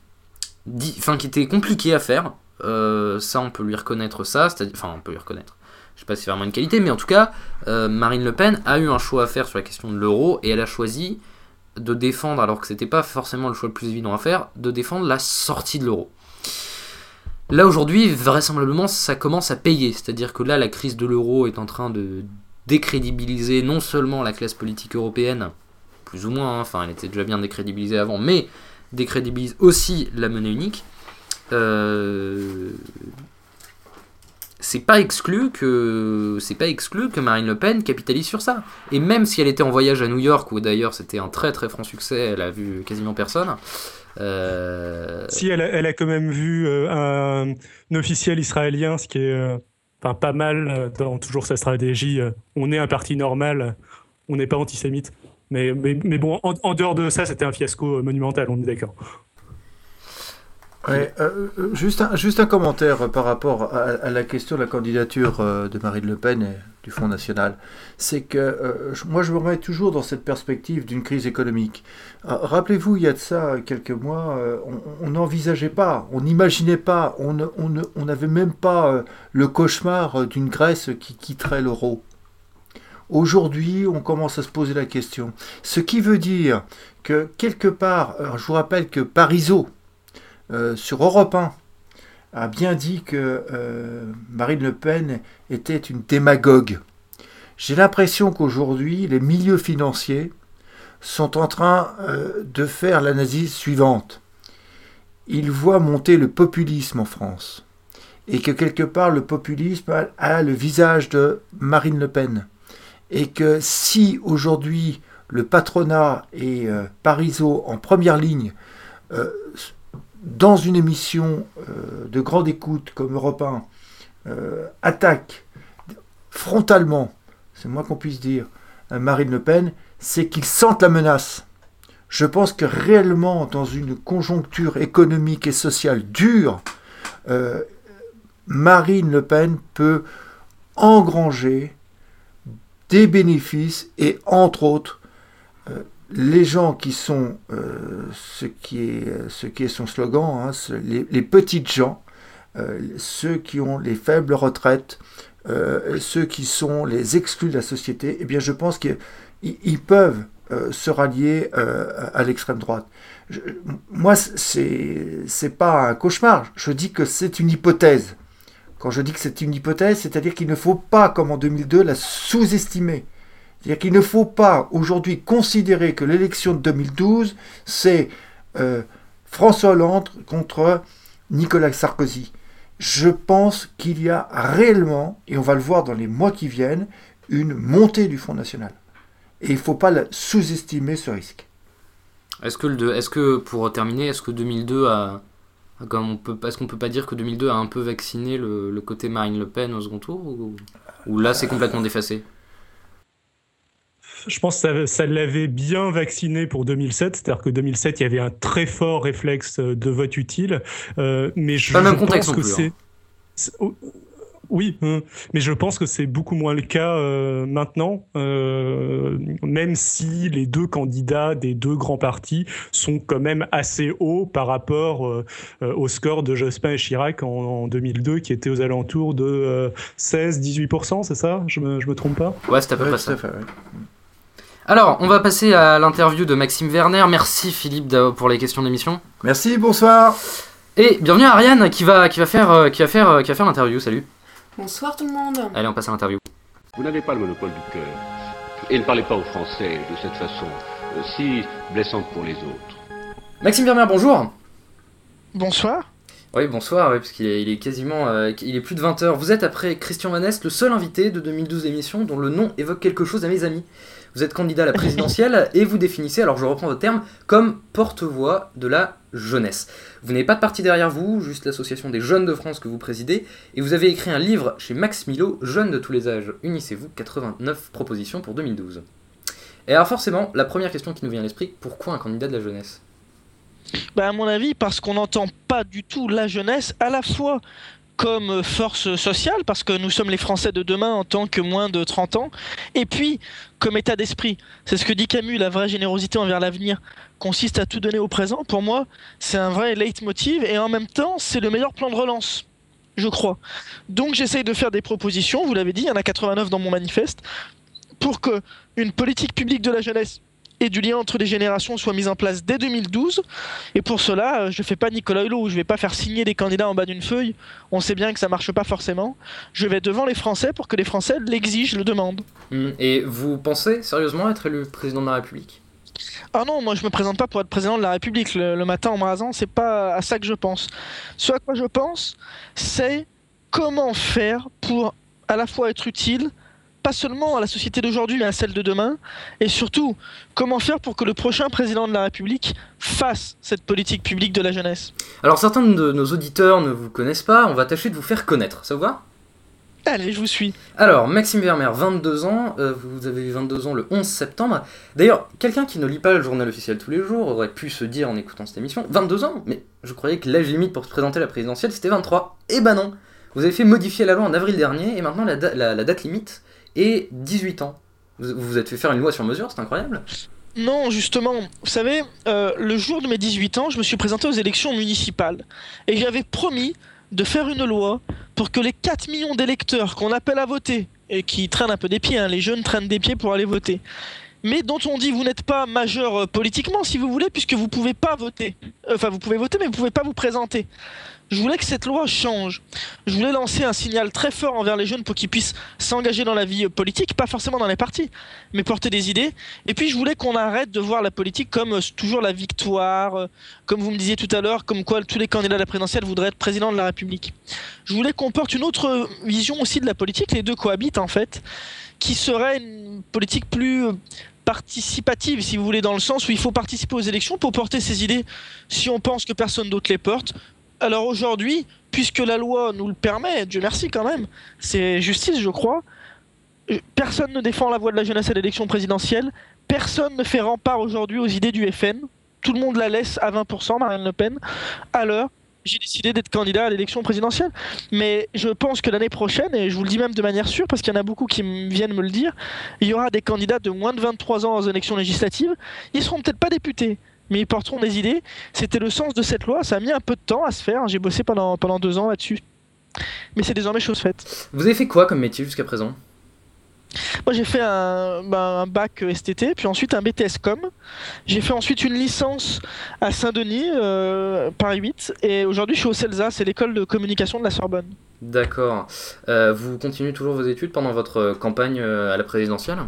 qui était compliqué à faire. Euh, ça, on peut lui reconnaître ça. Enfin, on peut lui reconnaître. Je sais pas si c'est vraiment une qualité, mais en tout cas, euh, Marine Le Pen a eu un choix à faire sur la question de l'euro et elle a choisi de défendre, alors que c'était pas forcément le choix le plus évident à faire, de défendre la sortie de l'euro. Là aujourd'hui, vraisemblablement, ça commence à payer. C'est-à-dire que là, la crise de l'euro est en train de décrédibiliser non seulement la classe politique européenne, plus ou moins, hein, enfin, elle était déjà bien décrédibilisée avant, mais décrédibilise aussi la monnaie unique. Euh, c'est pas exclu que c'est pas exclu que Marine Le Pen capitalise sur ça. Et même si elle était en voyage à New York, où d'ailleurs c'était un très très franc succès, elle a vu quasiment personne. Euh... Si elle a, elle a, quand même vu euh, un, officiel israélien, ce qui est euh, pas mal dans toujours sa stratégie. on est un parti normal, on n'est pas antisémite. Mais, mais, mais bon, en, en, dehors de ça, c'était un fiasco monumental, on est d'accord. Ouais, euh, juste, un, juste un commentaire par rapport à, la question de la candidature euh, de Marine Le Pen et du Front National. C'est que euh, moi, je me remets toujours dans cette perspective d'une crise économique. Rappelez-vous, il y a de ça quelques mois, on n'envisageait pas, on n'imaginait pas, on n'avait même pas le cauchemar d'une Grèce qui quitterait l'euro. Aujourd'hui, on commence à se poser la question. Ce qui veut dire que quelque part, je vous rappelle que Parisot, euh, sur Europe 1 a bien dit que euh, Marine Le Pen était une démagogue. J'ai l'impression qu'aujourd'hui, les milieux financiers sont en train euh, de faire l'analyse suivante. Ils voient monter le populisme en France. Et que quelque part, le populisme a, le visage de Marine Le Pen. Et que si aujourd'hui le patronat et Parisot en première ligne dans une émission euh, de grande écoute comme Europe 1 euh, attaquent frontalement, c'est moins qu'on puisse dire, euh, Marine Le Pen, c'est qu'ils sentent la menace. Je pense que réellement, dans une conjoncture économique et sociale dure, Marine Le Pen peut engranger des bénéfices et, entre autres, les gens qui sont, euh, ce, qui est, ce qui est son slogan, hein, les, les petites gens, euh, ceux qui ont les faibles retraites, euh, ceux qui sont les exclus de la société, eh bien je pense qu'ils ils peuvent euh, se rallier euh, à l'extrême droite. Je- moi, c'est pas un cauchemar. Je dis que c'est une hypothèse. Quand je dis que c'est une hypothèse, c'est-à-dire qu'il ne faut pas, comme en 2002, la sous-estimer. C'est-à-dire qu'il ne faut pas aujourd'hui considérer que l'élection de 2012, c'est euh, François Hollande contre Nicolas Sarkozy. Je pense qu'il y a réellement, et on va le voir dans les mois qui viennent, une montée du Front National. Et il ne faut pas sous-estimer ce risque. Est-ce que, pour terminer, est-ce que 2002 a. est-ce qu'on peut pas dire que 2002 a un peu vacciné le, côté Marine Le Pen au second tour Ou, ou là c'est complètement défacé? Je pense que ça, ça l'avait bien vacciné pour 2007, c'est-à-dire que 2007, il y avait un très fort réflexe euh, de vote utile, euh, mais je, Pas je contexte pense que c'est... hein. oh, Oui, hein, mais je pense que c'est beaucoup moins le cas euh, maintenant, euh, même si les deux candidats des deux grands partis sont quand même assez hauts par rapport euh, au score de Jospin et Chirac en, en 2002, qui était aux alentours de euh, 16-18%, c'est ça? Je me, je me trompe pas? Ouais, c'est à peu près ça. à fait, ouais. Alors, on va passer à l'interview de Maxime Werner. Merci Philippe pour les questions d'émission. Merci, bonsoir. Et bienvenue à Ariane qui va, qui va faire, euh, qui va faire, euh, qui va faire l'interview. Salut. Bonsoir tout le monde. Allez, on passe à l'interview. Vous n'avez pas le monopole du cœur. Et ne parlez pas aux Français de cette façon, euh, si blessante pour les autres. Maxime Werner, bonjour. Bonsoir. Oui, bonsoir, oui, parce qu'il est, il est quasiment. euh, il est plus de 20h. Vous êtes, après Christian Vanest, le seul invité de 2012 émission dont le nom évoque quelque chose à mes amis. Vous êtes candidat à la présidentielle et vous définissez, alors je reprends votre terme, comme porte-voix de la jeunesse. Vous n'avez pas de parti derrière vous, juste l'association des jeunes de France que vous présidez, et vous avez écrit un livre chez Max Milo, Jeunes de tous les âges, unissez-vous, 89 propositions pour 2012. Et alors forcément, la première question qui nous vient à l'esprit, pourquoi un candidat de la jeunesse? Bah, à mon avis, parce qu'on n'entend pas du tout la jeunesse à la fois comme force sociale, parce que nous sommes les Français de demain en tant que moins de 30 ans, et puis comme état d'esprit. C'est ce que dit Camus, la vraie générosité envers l'avenir consiste à tout donner au présent. Pour moi, c'est un vrai leitmotiv, et en même temps, c'est le meilleur plan de relance, je crois. Donc j'essaye de faire des propositions, vous l'avez dit, il y en a 89 dans mon manifeste, pour que une politique publique de la jeunesse et du lien entre les générations soit mise en place dès 2012. Et pour cela, euh, je ne fais pas Nicolas Hulot, je ne vais pas faire signer des candidats en bas d'une feuille. On sait bien que ça marche pas forcément. Je vais devant les Français pour que les Français l'exigent, le demandent. Hmm, Et vous pensez sérieusement être élu président de la République? Ah non, moi je me présente pas pour être président de la République le, le matin en me rasant, c'est pas à ça que je pense. Ce à quoi je pense, c'est comment faire pour à la fois être utile, pas seulement à la société d'aujourd'hui, mais à celle de demain, et surtout comment faire pour que le prochain président de la République fasse cette politique publique de la jeunesse? Alors certains de nos auditeurs ne vous connaissent pas, on va tâcher de vous faire connaître, ça vous va? Allez, je vous suis. Alors, Maxime Vermeer, 22 ans, euh, vous avez eu 22 ans le 11 septembre. D'ailleurs, quelqu'un qui ne lit pas le journal officiel tous les jours aurait pu se dire en écoutant cette émission, 22 ans? Mais je croyais que l'âge limite pour se présenter à la présidentielle c'était 23. Eh ben non Vous avez fait modifier la loi en avril dernier et maintenant la, da- la- la date limite est 18 ans. Vous vous êtes fait faire une loi sur mesure, c'est incroyable. Non, justement, vous savez, euh, le jour de mes 18 ans, je me suis présenté aux élections municipales. Et j'avais promis de faire une loi pour que les 4 millions d'électeurs qu'on appelle à voter, et qui traînent un peu des pieds, hein, les jeunes traînent des pieds pour aller voter, mais dont on dit vous n'êtes pas majeur euh, politiquement, si vous voulez, puisque vous pouvez pas voter. Enfin, vous pouvez voter, mais vous pouvez pas vous présenter. Je voulais que cette loi change. Je voulais lancer un signal très fort envers les jeunes pour qu'ils puissent s'engager dans la vie politique, pas forcément dans les partis, mais porter des idées. Et puis je voulais qu'on arrête de voir la politique comme euh, toujours la victoire, euh, comme vous me disiez tout à l'heure, comme quoi tous les candidats à la présidentielle voudraient être président de la République. Je voulais qu'on porte une autre vision aussi de la politique, les deux cohabitent en fait, qui serait une politique plus euh, participative, si vous voulez, dans le sens où il faut participer aux élections pour porter ses idées si on pense que personne d'autre les porte. Alors aujourd'hui, puisque la loi nous le permet, Dieu merci quand même, c'est justice, je crois, euh, personne ne défend la voie de la jeunesse à l'élection présidentielle, personne ne fait rempart aujourd'hui aux idées du FN, tout le monde la laisse à 20%, Marine Le Pen, alors j'ai décidé d'être candidat à l'élection présidentielle. Mais je pense que l'année prochaine, et je vous le dis même de manière sûre, parce qu'il y en a beaucoup qui viennent me le dire, il y aura des candidats de moins de 23 ans aux élections législatives. Ils seront peut-être pas députés, mais ils porteront des idées. C'était le sens de cette loi. Ça a mis un peu de temps à se faire. J'ai bossé pendant, pendant deux ans là-dessus. Mais c'est désormais chose faite. Vous avez fait quoi comme métier jusqu'à présent? Moi, j'ai fait un, bah, un, bac STT, puis ensuite un BTS Com. J'ai fait ensuite une licence à Saint-Denis, euh, Paris 8. Et aujourd'hui, je suis au CELSA, c'est l'école de communication de la Sorbonne. D'accord. Euh, vous continuez toujours vos études pendant votre campagne euh, à la présidentielle?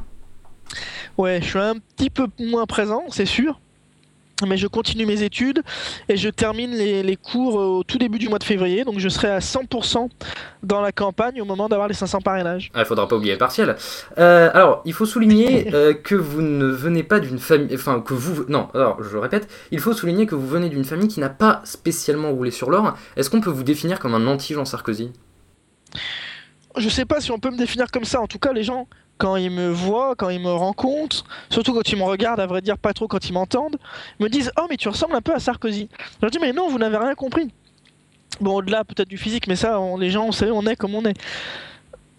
Ouais, je suis un petit peu moins présent, c'est sûr mais je continue mes études et je termine les, les, cours au tout début du mois de février, donc je serai à 100% dans la campagne au moment d'avoir les 500 parrainages. Ah, il faudra pas oublier les partiels. Euh, alors, il faut souligner <laughs> euh, que vous ne venez pas d'une famille, enfin que vous, non, alors je répète, il faut souligner que vous venez d'une famille qui n'a pas spécialement roulé sur l'or. Est-ce qu'on peut vous définir comme un anti-Jean Sarkozy? Je sais pas si on peut me définir comme ça. En tout cas, les gens quand ils me voient, quand ils me rencontrent, surtout quand ils me regardent, à vrai dire pas trop quand ils m'entendent, me disent Oh, mais tu ressembles un peu à Sarkozy. Je leur dis Mais non, vous n'avez rien compris. Bon, au-delà peut-être du physique, mais ça, on, les gens, vous savez, on est comme on est.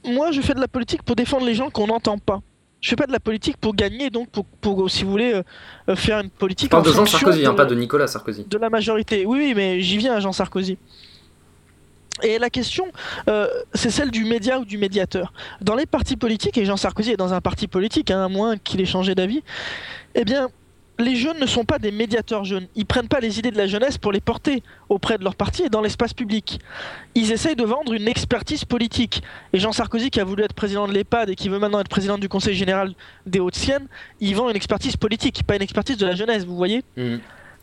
Moi, je fais de la politique pour défendre les gens qu'on n'entend pas. Je fais pas de la politique pour gagner, donc pour, pour si vous voulez, euh, faire une politique. Pas de Jean Sarkozy, hein, pas de Nicolas Sarkozy. De la majorité. Oui, oui, mais j'y viens, Jean Sarkozy. Et la question, euh, c'est celle du média ou du médiateur. Dans les partis politiques, et Jean Sarkozy est dans un parti politique, hein, à moins qu'il ait changé d'avis, eh bien, les jeunes ne sont pas des médiateurs jeunes. Ils prennent pas les idées de la jeunesse pour les porter auprès de leur parti et dans l'espace public. Ils essayent de vendre une expertise politique. Et Jean Sarkozy, qui a voulu être président de l'EHPAD et qui veut maintenant être président du Conseil général des Hauts-de-Sienne, il vend une expertise politique, pas une expertise de la jeunesse, vous voyez? Mmh.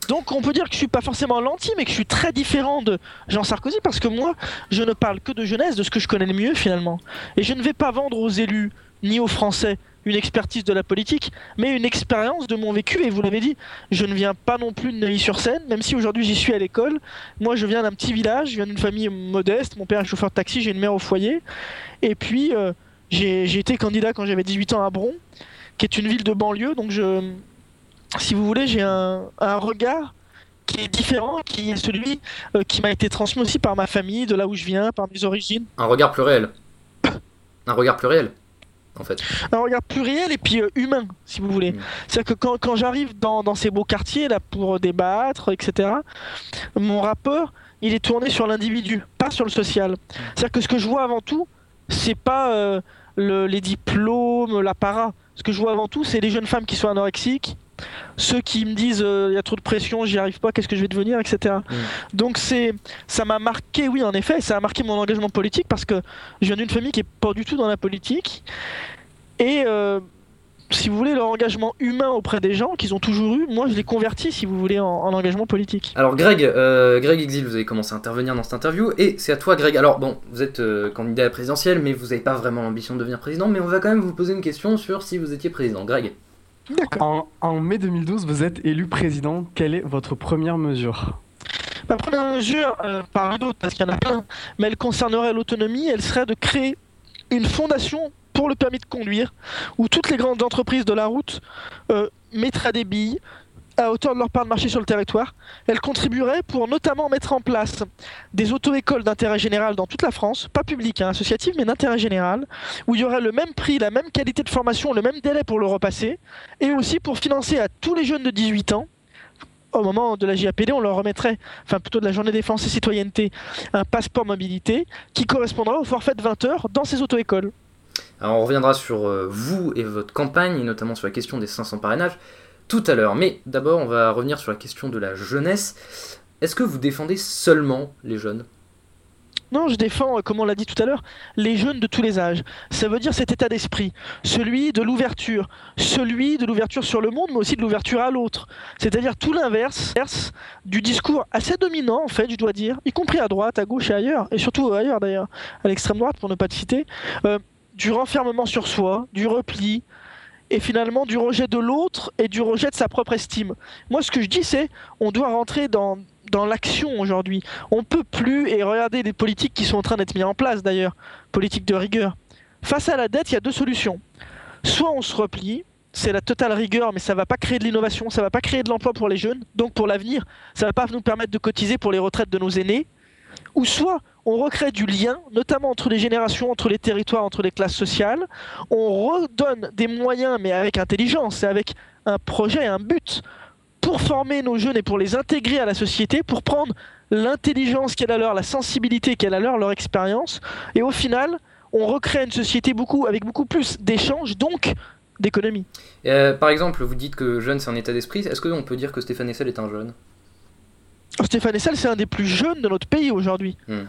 Donc on peut dire que je suis pas forcément l'anti, mais que je suis très différent de Jean Sarkozy parce que moi, je ne parle que de jeunesse, de ce que je connais le mieux finalement. Et je ne vais pas vendre aux élus ni aux Français une expertise de la politique, mais une expérience de mon vécu. Et vous l'avez dit, je ne viens pas non plus de Neuilly-sur-Seine, même si aujourd'hui j'y suis à l'école. Moi, je viens d'un petit village, je viens d'une famille modeste. Mon père est chauffeur de taxi, j'ai une mère au foyer. Et puis, euh, j'ai été candidat quand j'avais 18 ans à Bron, qui est une ville de banlieue. Donc, je, si vous voulez, j'ai un, un, regard qui est différent, qui est celui euh, qui m'a été transmis aussi par ma famille, de là où je viens, par mes origines. Un regard plus réel. un regard plus réel, en fait. Un regard plus réel et puis euh, humain, si vous voulez. Mm. C'est-à-dire que quand, quand j'arrive dans, dans, ces beaux quartiers là pour débattre, etc., mon rapport, il est tourné sur l'individu, pas sur le social. C'est-à-dire que ce que je vois avant tout, c'est pas euh, le, les diplômes, l'apparat. Ce que je vois avant tout, c'est les jeunes femmes qui sont anorexiques, ceux qui me disent il euh, y a trop de pression, j'y arrive pas, qu'est-ce que je vais devenir, etc. Mm. Donc c'est, ça m'a marqué, oui en effet, ça a marqué mon engagement politique parce que je viens d'une famille qui est pas du tout dans la politique et euh, si vous voulez, leur engagement humain auprès des gens qu'ils ont toujours eu, moi je l'ai converti, si vous voulez, en, en engagement politique. Alors Greg, euh, Greg Exil, vous avez commencé à intervenir dans cette interview, et c'est à toi Greg. Alors bon, vous êtes euh, candidat à la présidentielle, mais vous n'avez pas vraiment l'ambition de devenir président, mais on va quand même vous poser une question sur si vous étiez président. Greg. En, en, mai 2012, vous êtes élu président. Quelle est votre première mesure? Ma première mesure, euh, parmi d'autres, parce qu'il y en a plein, mais elle concernerait l'autonomie, elle serait de créer une fondation pour le permis de conduire, où toutes les grandes entreprises de la route euh, mettraient des billes à hauteur de leur part de marché sur le territoire. Elle contribuerait pour notamment mettre en place des auto-écoles d'intérêt général dans toute la France, pas publiques, hein, associatives, mais d'intérêt général, où il y aurait le même prix, la même qualité de formation, le même délai pour le repasser, et aussi pour financer à tous les jeunes de 18 ans au moment de la JAPD, on leur remettrait, enfin plutôt de la journée défense et citoyenneté, un passeport mobilité qui correspondra au forfait de 20 heures dans ces auto-écoles. Alors on reviendra sur euh, vous et votre campagne, et notamment sur la question des 500 parrainages tout à l'heure. Mais d'abord, on va revenir sur la question de la jeunesse. est-ce que vous défendez seulement les jeunes? Non, je défends, euh, comme on l'a dit tout à l'heure, les jeunes de tous les âges. Ça veut dire cet état d'esprit, celui de l'ouverture, celui de l'ouverture sur le monde, mais aussi de l'ouverture à l'autre. C'est-à-dire tout l'inverse du discours assez dominant, en fait, je dois dire, y compris à droite, à gauche et ailleurs, et surtout ailleurs d'ailleurs, à l'extrême droite pour ne pas te citer, euh, du renfermement sur soi, du repli, et finalement du rejet de l'autre et du rejet de sa propre estime. Moi, ce que je dis, c'est on doit rentrer dans, dans l'action aujourd'hui. On peut plus, et regardez les politiques qui sont en train d'être mises en place d'ailleurs, politiques de rigueur. Face à la dette, il y a deux solutions. Soit on se replie, c'est la totale rigueur, mais ça va pas créer de l'innovation, ça va pas créer de l'emploi pour les jeunes, donc pour l'avenir, ça va pas nous permettre de cotiser pour les retraites de nos aînés. Ou soit on recrée du lien, notamment entre les générations, entre les territoires, entre les classes sociales. On redonne des moyens, mais avec intelligence et avec un projet, un but, pour former nos jeunes et pour les intégrer à la société, pour prendre l'intelligence qu'elle a leur, la sensibilité qu'elle a leur, leur expérience. Et au final, on recrée une société beaucoup, avec beaucoup plus d'échanges, donc d'économie. Euh, Par exemple, vous dites que jeune c'est un état d'esprit. Est-ce qu'on peut dire que Stéphane Hessel est un jeune? Stéphane Hessel, c'est un des plus jeunes de notre pays aujourd'hui. Hmm.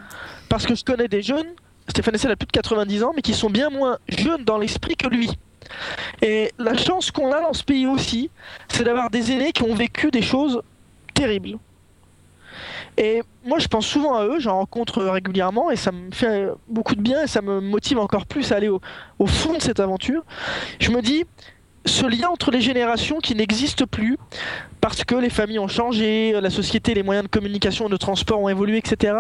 Parce que je connais des jeunes, Stéphane Hessel a plus de 90 ans, mais qui sont bien moins jeunes dans l'esprit que lui. Et la chance qu'on a dans ce pays aussi, c'est d'avoir des aînés qui ont vécu des choses terribles. Et moi, je pense souvent à eux, j'en rencontre régulièrement, et ça me fait beaucoup de bien, et ça me motive encore plus à aller au, au fond de cette aventure. Je me dis, ce lien entre les générations qui n'existe plus, parce que les familles ont changé, la société, les moyens de communication, de transport ont évolué, etc.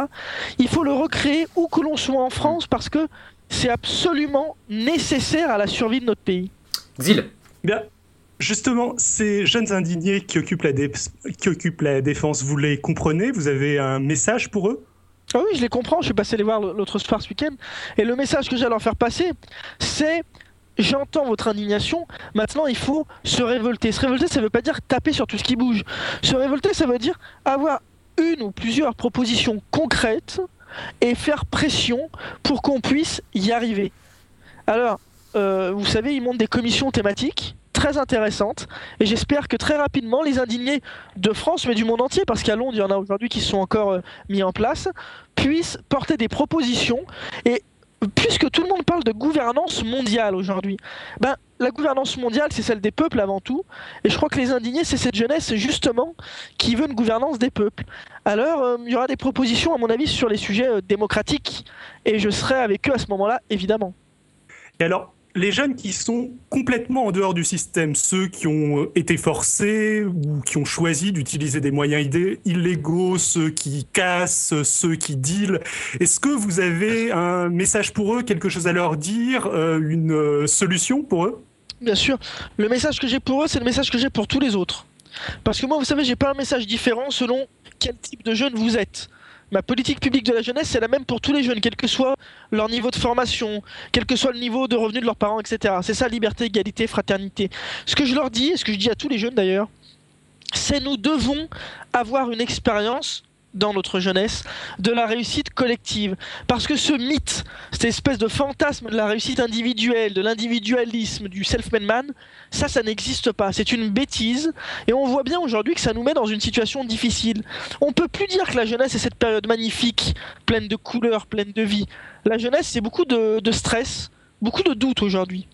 Il faut le recréer où que l'on soit en France, parce que c'est absolument nécessaire à la survie de notre pays. Xil Bien. Justement, ces jeunes indignés qui occupent, la dé- qui occupent la défense, vous les comprenez? Vous avez un message pour eux? Ah oui, je les comprends, je suis passé les voir l'autre soir ce week-end, et le message que j'ai à leur faire passer, c'est j'entends votre indignation, maintenant il faut se révolter. Se révolter, ça veut pas dire taper sur tout ce qui bouge. Se révolter, ça veut dire avoir une ou plusieurs propositions concrètes et faire pression pour qu'on puisse y arriver. Alors, euh, vous savez, ils montent des commissions thématiques très intéressantes et j'espère que très rapidement les indignés de France mais du monde entier parce qu'à Londres il y en a aujourd'hui qui sont encore euh, mis en place puissent porter des propositions et puisque tout le monde parle de gouvernance mondiale aujourd'hui, ben, la gouvernance mondiale, c'est celle des peuples avant tout. Et je crois que les indignés, c'est cette jeunesse, justement, qui veut une gouvernance des peuples. Alors, euh, il y aura des propositions, à mon avis, sur les sujets euh, démocratiques. Et je serai avec eux à ce moment-là, évidemment. Et alors, les jeunes qui sont complètement en dehors du système, ceux qui ont euh, été forcés ou qui ont choisi d'utiliser des moyens illégaux, ceux qui cassent, ceux qui dealent, est-ce que vous avez un message pour eux, quelque chose à leur dire, euh, une euh, solution pour eux? Bien sûr, le message que j'ai pour eux, c'est le message que j'ai pour tous les autres. Parce que moi, vous savez, j'ai pas un message différent selon quel type de jeune vous êtes. Ma politique publique de la jeunesse, c'est la même pour tous les jeunes, quel que soit leur niveau de formation, quel que soit le niveau de revenu de leurs parents, etc. C'est ça, liberté, égalité, fraternité. Ce que je leur dis, et ce que je dis à tous les jeunes d'ailleurs, c'est nous devons avoir une expérience dans notre jeunesse de la réussite collective. Parce que ce mythe, cette espèce de fantasme de la réussite individuelle, de l'individualisme, du self-made man, ça, ça n'existe pas. C'est une bêtise. Et on voit bien aujourd'hui que ça nous met dans une situation difficile. On peut plus dire que la jeunesse est cette période magnifique, pleine de couleurs, pleine de vie. La jeunesse, c'est beaucoup de, stress, beaucoup de doutes aujourd'hui.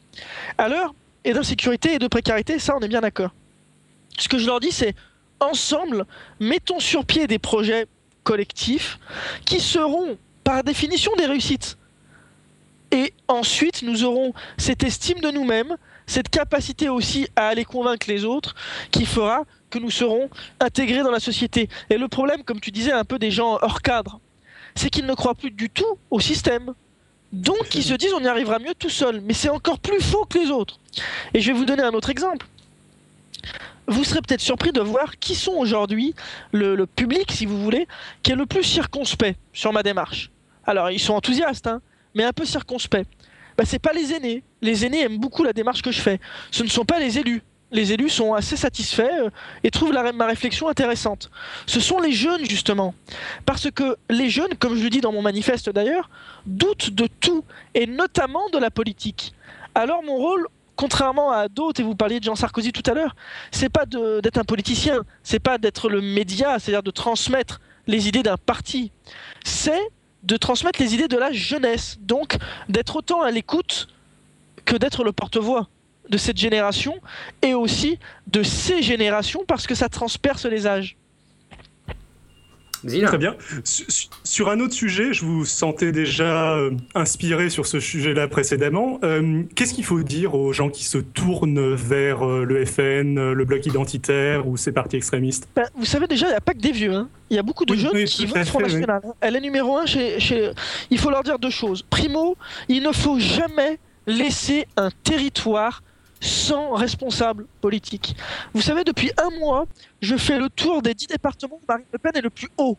À l'heure, et d'insécurité et de précarité, ça, on est bien d'accord. Ce que je leur dis, c'est ensemble, mettons sur pied des projets collectifs qui seront par définition des réussites. Et ensuite, nous aurons cette estime de nous-mêmes, cette capacité aussi à aller convaincre les autres, qui fera que nous serons intégrés dans la société. Et le problème, comme tu disais, un peu des gens hors cadre, c'est qu'ils ne croient plus du tout au système. Donc, ils se disent on y arrivera mieux tout seul. Mais c'est encore plus faux que les autres. Et je vais vous donner un autre exemple vous serez peut-être surpris de voir qui sont aujourd'hui le, public, si vous voulez, qui est le plus circonspect sur ma démarche. Alors, ils sont enthousiastes, hein, mais un peu circonspect. Bah, c'est pas les aînés. Les aînés aiment beaucoup la démarche que je fais. Ce ne sont pas les élus. Les élus sont assez satisfaits euh, et trouvent ma réflexion intéressante. Ce sont les jeunes, justement. Parce que les jeunes, comme je le dis dans mon manifeste d'ailleurs, doutent de tout, et notamment de la politique. Alors mon rôle contrairement à d'autres, et vous parliez de Jean Sarkozy tout à l'heure, c'est pas d'être un politicien, c'est pas d'être le média, c'est-à-dire de transmettre les idées d'un parti, c'est de transmettre les idées de la jeunesse, donc d'être autant à l'écoute que d'être le porte-voix de cette génération et aussi de ces générations parce que ça transperce les âges. Très bien. Su- su- Sur un autre sujet, je vous sentais déjà euh, inspiré sur ce sujet-là précédemment. Euh, Qu'est-ce qu'il faut dire aux gens qui se tournent vers euh, le FN, le bloc identitaire ou ces partis extrémistes Ben, vous savez déjà, il n'y a pas que des vieux. hein. Il y a beaucoup de Oui, jeunes oui, qui au Front fait, oui. National. Elle est numéro un chez, chez- Il faut leur dire deux choses. Primo, il ne faut jamais laisser un territoire sans responsable politique. Vous savez, depuis un mois, je fais le tour des dix départements où Marine Le Pen est le plus haut.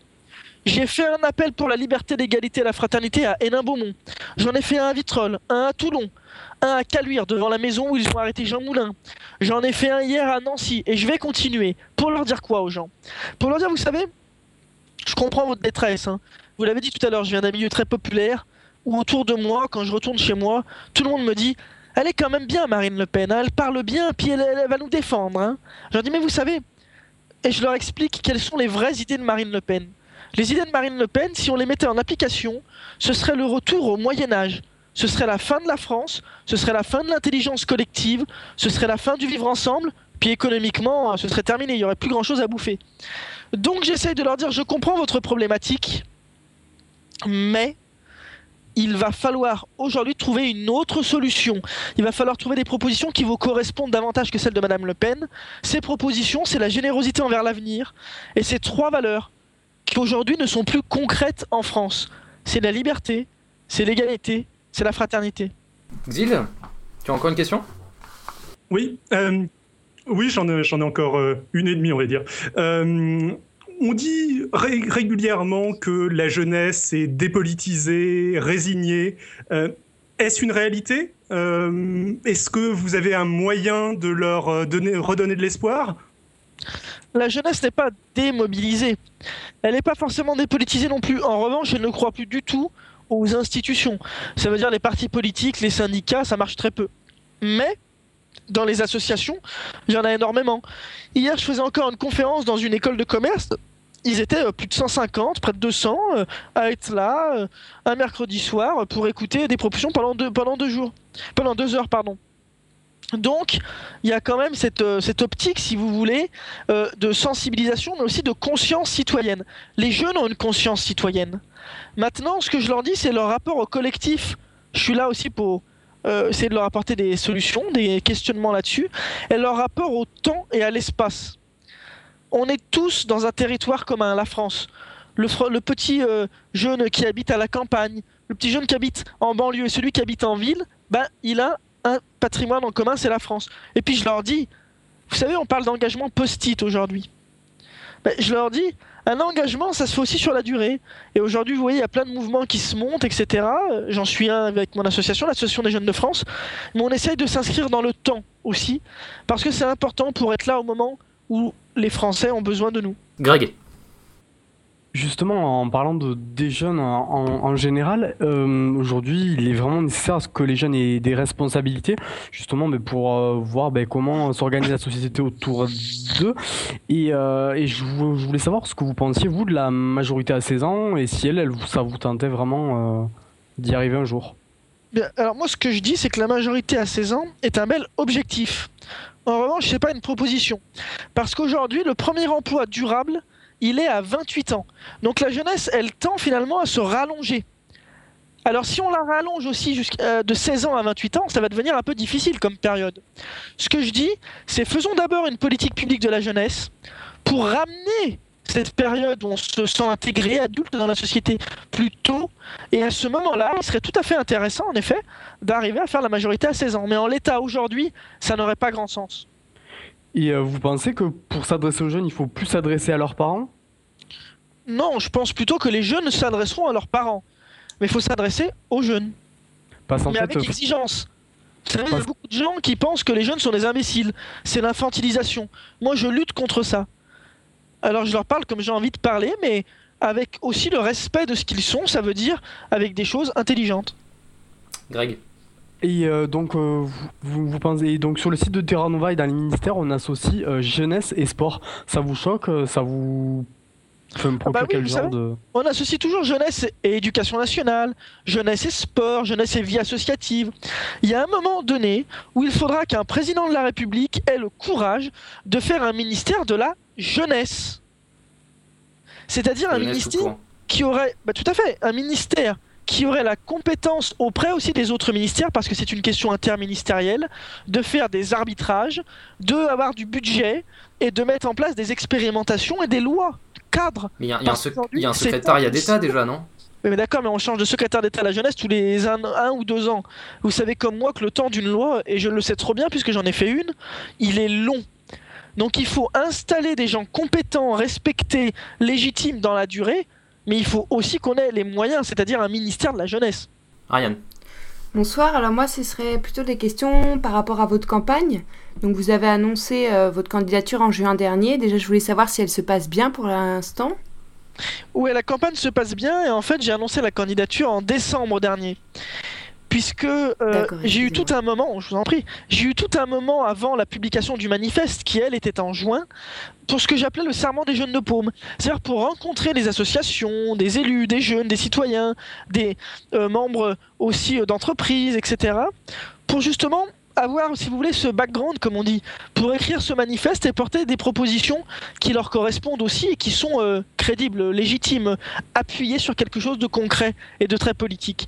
J'ai fait un appel pour la liberté, l'égalité et la fraternité à Hénin-Beaumont. J'en ai fait un à Vitrolles, un à Toulon, un à Caluire, devant la maison où ils ont arrêté Jean Moulin. J'en ai fait un hier à Nancy et je vais continuer. Pour leur dire quoi aux gens? Pour leur dire, vous savez, je comprends votre détresse. hein. Vous l'avez dit tout à l'heure, je viens d'un milieu très populaire où autour de moi, quand je retourne chez moi, tout le monde me dit Elle est quand même bien, Marine Le Pen, elle parle bien, puis elle, va nous défendre. hein. Je leur dis Mais vous savez, et je leur explique quelles sont les vraies idées de Marine Le Pen. Les idées de Marine Le Pen, si on les mettait en application, ce serait le retour au Moyen-Âge. Ce serait la fin de la France, ce serait la fin de l'intelligence collective, ce serait la fin du vivre ensemble, puis économiquement, ce serait terminé, il n'y aurait plus grand-chose à bouffer. Donc j'essaye de leur dire, je comprends votre problématique, mais il va falloir aujourd'hui trouver une autre solution. Il va falloir trouver des propositions qui vous correspondent davantage que celles de Madame Le Pen. Ces propositions, c'est la générosité envers l'avenir et ces trois valeurs qui aujourd'hui ne sont plus concrètes en France. C'est la liberté, c'est l'égalité, c'est la fraternité. Xil, tu as encore une question? Oui, euh, oui, j'en ai, j'en ai encore euh, une et demie, on va dire. Euh, on dit ré- régulièrement que la jeunesse est dépolitisée, résignée. Euh, Est-ce une réalité? Euh, Est-ce que vous avez un moyen de leur euh, donner, redonner de l'espoir? La jeunesse n'est pas démobilisée. Elle n'est pas forcément dépolitisée non plus. En revanche, elle ne croit plus du tout aux institutions. Ça veut dire les partis politiques, les syndicats, ça marche très peu. Mais dans les associations, il y en a énormément. Hier, je faisais encore une conférence dans une école de commerce. Ils étaient euh, plus de 150, près de 200, euh, à être là euh, un mercredi soir pour écouter des propositions pendant deux, pendant deux jours. Pendant deux heures, pardon. Donc, il y a quand même cette, optique, si vous voulez, de sensibilisation, mais aussi de conscience citoyenne. Les jeunes ont une conscience citoyenne. Maintenant, ce que je leur dis, c'est leur rapport au collectif. Je suis là aussi pour euh, essayer de leur apporter des solutions, des questionnements là-dessus, et leur rapport au temps et à l'espace. On est tous dans un territoire commun, la France. Le, petit euh, jeune qui habite à la campagne, le petit jeune qui habite en banlieue et celui qui habite en ville, ben, il a un patrimoine en commun, c'est la France. Et puis je leur dis, vous savez, on parle d'engagement post-it aujourd'hui. Ben, je leur dis, un engagement, ça se fait aussi sur la durée. Et aujourd'hui, vous voyez, il y a plein de mouvements qui se montent, etc. J'en suis un avec mon association, l'Association des jeunes de France. Mais on essaye de s'inscrire dans le temps aussi, parce que c'est important pour être là au moment où les Français ont besoin de nous. Greg. Justement, en parlant de, des jeunes en, général, euh, aujourd'hui, il est vraiment nécessaire que les jeunes aient des responsabilités, justement, mais pour euh, voir ben, comment s'organise la société autour d'eux. Et, euh, je, vou- je voulais savoir ce que vous pensiez, vous, de la majorité à 16 ans, et si elle, ça vous tentait vraiment d'y arriver un jour. Bien, alors moi, ce que je dis, c'est que la majorité à 16 ans est un bel objectif. En revanche, c'est pas une proposition. Parce qu'aujourd'hui, le premier emploi durable, il est à 28 ans. Donc la jeunesse, elle tend finalement à se rallonger. Alors si on la rallonge aussi jusqu'à de 16 ans à 28 ans, ça va devenir un peu difficile comme période. Ce que je dis, c'est faisons d'abord une politique publique de la jeunesse pour ramener cette période où on se sent intégré, adulte dans la société plus tôt. Et à ce moment-là, il serait tout à fait intéressant, en effet, d'arriver à faire la majorité à 16 ans. Mais en l'état aujourd'hui, ça n'aurait pas grand sens. Et euh, vous pensez que pour s'adresser aux jeunes, il faut plus s'adresser à leurs parents? Non, je pense plutôt que les jeunes s'adresseront à leurs parents. Mais il faut s'adresser aux jeunes. Parce qu'en mais fait, avec euh, exigence. Vous savez, il y a beaucoup de gens qui pensent que les jeunes sont des imbéciles. C'est l'infantilisation. Moi, je lutte contre ça. Alors, je leur parle comme j'ai envie de parler, mais avec aussi le respect de ce qu'ils sont, ça veut dire avec des choses intelligentes. Greg? Et euh, donc, euh, vous, vous, pensez, donc sur le site de Terra Nova et dans les ministères, on associe euh, jeunesse et sport. Ça vous choque Ça vous fait me Ah bah oui, quel genre de. On associe toujours jeunesse et éducation nationale, jeunesse et sport, jeunesse et vie associative. Il y a un moment donné où il faudra qu'un président de la République ait le courage de faire un ministère de la jeunesse. C'est-à-dire un ministère qui aurait, bah, tout à fait, un ministère qui aurait la compétence auprès aussi des autres ministères, parce que c'est une question interministérielle, de faire des arbitrages, de avoir du budget et de mettre en place des expérimentations et des lois cadres. Mais il y a, il y a un sec- y a secrétariat d'État déjà, non? Oui, mais d'accord, mais on change de secrétaire d'État à la jeunesse tous les un, un ou deux ans. Vous savez comme moi que le temps d'une loi, et je le sais trop bien puisque j'en ai fait une, il est long. Donc il faut installer des gens compétents, respectés, légitimes dans la durée, mais il faut aussi qu'on ait les moyens, c'est-à-dire un ministère de la jeunesse. Ryan. Bonsoir, alors moi ce serait plutôt des questions par rapport à votre campagne. Donc vous avez annoncé euh, votre candidature en juin dernier. Déjà je voulais savoir si elle se passe bien pour l'instant. Ouais, la campagne se passe bien et en fait j'ai annoncé la candidature en décembre dernier. Puisque euh, j'ai eu tout un moment, je vous en prie, j'ai eu tout un moment avant la publication du manifeste qui elle était en juin pour ce que j'appelais le serment des jeunes de paume. C'est-à-dire pour rencontrer des associations, des élus, des jeunes, des citoyens, des euh, membres aussi euh, d'entreprises, etc. Pour justement avoir, si vous voulez, ce background, comme on dit, pour écrire ce manifeste et porter des propositions qui leur correspondent aussi et qui sont euh, crédibles, légitimes, appuyées sur quelque chose de concret et de très politique.